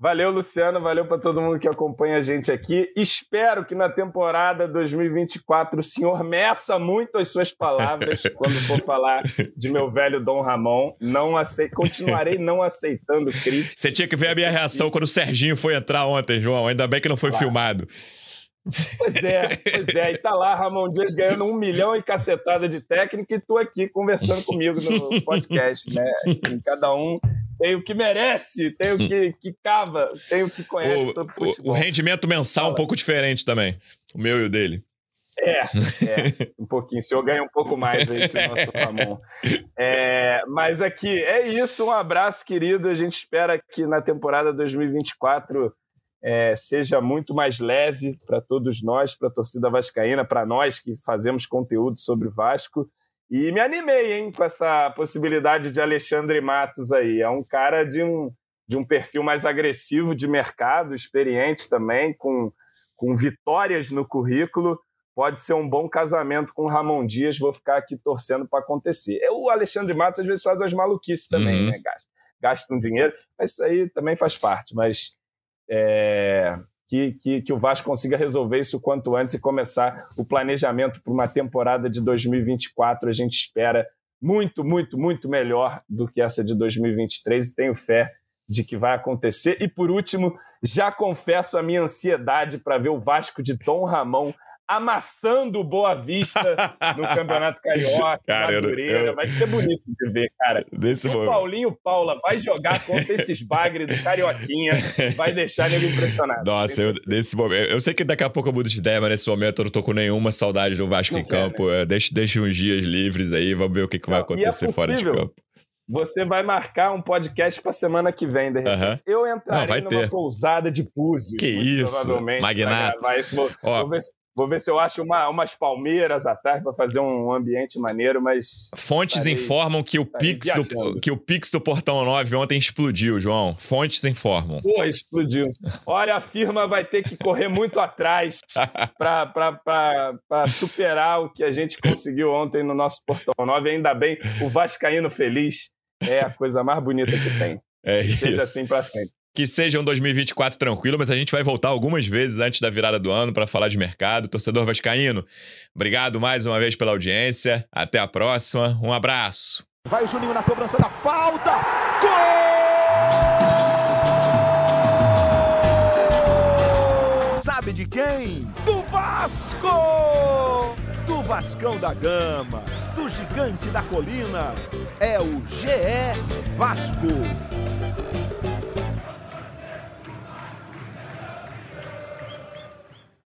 Valeu, Luciano. Valeu para todo mundo que acompanha a gente aqui. Espero que na temporada 2024 o senhor meça muito as suas palavras <laughs> quando for falar de meu velho Dom Ramon. Não aceito, continuarei não aceitando críticas. Você tinha que ver a minha reação quando o Serginho foi entrar ontem, João. Ainda bem que não foi claro. filmado. Pois é, pois é. E tá lá Ramon Dias ganhando um milhão e cacetada de técnica e tu aqui conversando comigo no podcast, né? Cada um tem o que merece, tem o que, que cava, tem o que conhece o, sobre futebol. O, rendimento mensal Fala. um pouco diferente também, o meu e o dele. É, é, um pouquinho. O senhor ganha um pouco mais aí que o nosso Ramon. É, mas aqui, é isso. Um abraço, querido. A gente espera que na temporada 2024 é, seja muito mais leve para todos nós, para a torcida vascaína, para nós que fazemos conteúdo sobre o Vasco. E me animei, hein, com essa possibilidade de Alexandre Matos aí. É um cara de um, de um perfil mais agressivo de mercado, experiente também, com, com vitórias no currículo. Pode ser um bom casamento com o Ramon Dias. Vou ficar aqui torcendo para acontecer. O Alexandre Matos às vezes faz as maluquices também, uhum. né? Gasta, gasta um dinheiro, mas isso aí também faz parte. Mas é, que, que, que, o Vasco consiga resolver isso o quanto antes e começar o planejamento para uma temporada de 2024. A gente espera muito, muito, muito melhor do que essa de 2023 e tenho fé de que vai acontecer. E por último, já confesso a minha ansiedade para ver o Vasco de Tom Ramon amassando Boa Vista no <laughs> Campeonato Carioca, cara, Madureira. Eu, eu... Vai ser bonito de ver, cara. Desse o momento. Paulinho Paula vai jogar contra esses bagres do Carioquinha, vai deixar ele impressionado. Nossa, eu, nesse momento, eu sei que daqui a pouco eu mudo de ideia, mas nesse momento eu não tô com nenhuma saudade do Vasco não em quer, campo. Né? Deixa, deixa uns dias livres aí, vamos ver o que, que vai acontecer é fora de campo. Você vai marcar um podcast pra semana que vem, de repente. Eu entrarei Não, numa ter. pousada de Púzios. Que isso, provavelmente. Magnata. Vou, vou, ver se, Vou ver se eu acho uma, umas palmeiras atrás para fazer um ambiente maneiro, mas. Fontes estarei, informam que o, Pix do, que o Pix do Portão 9 ontem explodiu, João. Fontes informam. Porra, explodiu. Olha, a firma vai ter que correr muito atrás <laughs> para superar o que a gente conseguiu ontem no nosso Portão 9. Ainda bem, o Vascaíno feliz é a coisa mais bonita que tem. É isso. Seja assim para sempre que seja um 2024 tranquilo, mas a gente vai voltar algumas vezes antes da virada do ano para falar de mercado. Torcedor Vascaíno, obrigado mais uma vez pela audiência. Até a próxima. Um abraço. Vai o Juninho na cobrança da falta. Gol! Sabe de quem? Do Vasco! Do Vascão da Gama, do Gigante da Colina. É o GE Vasco.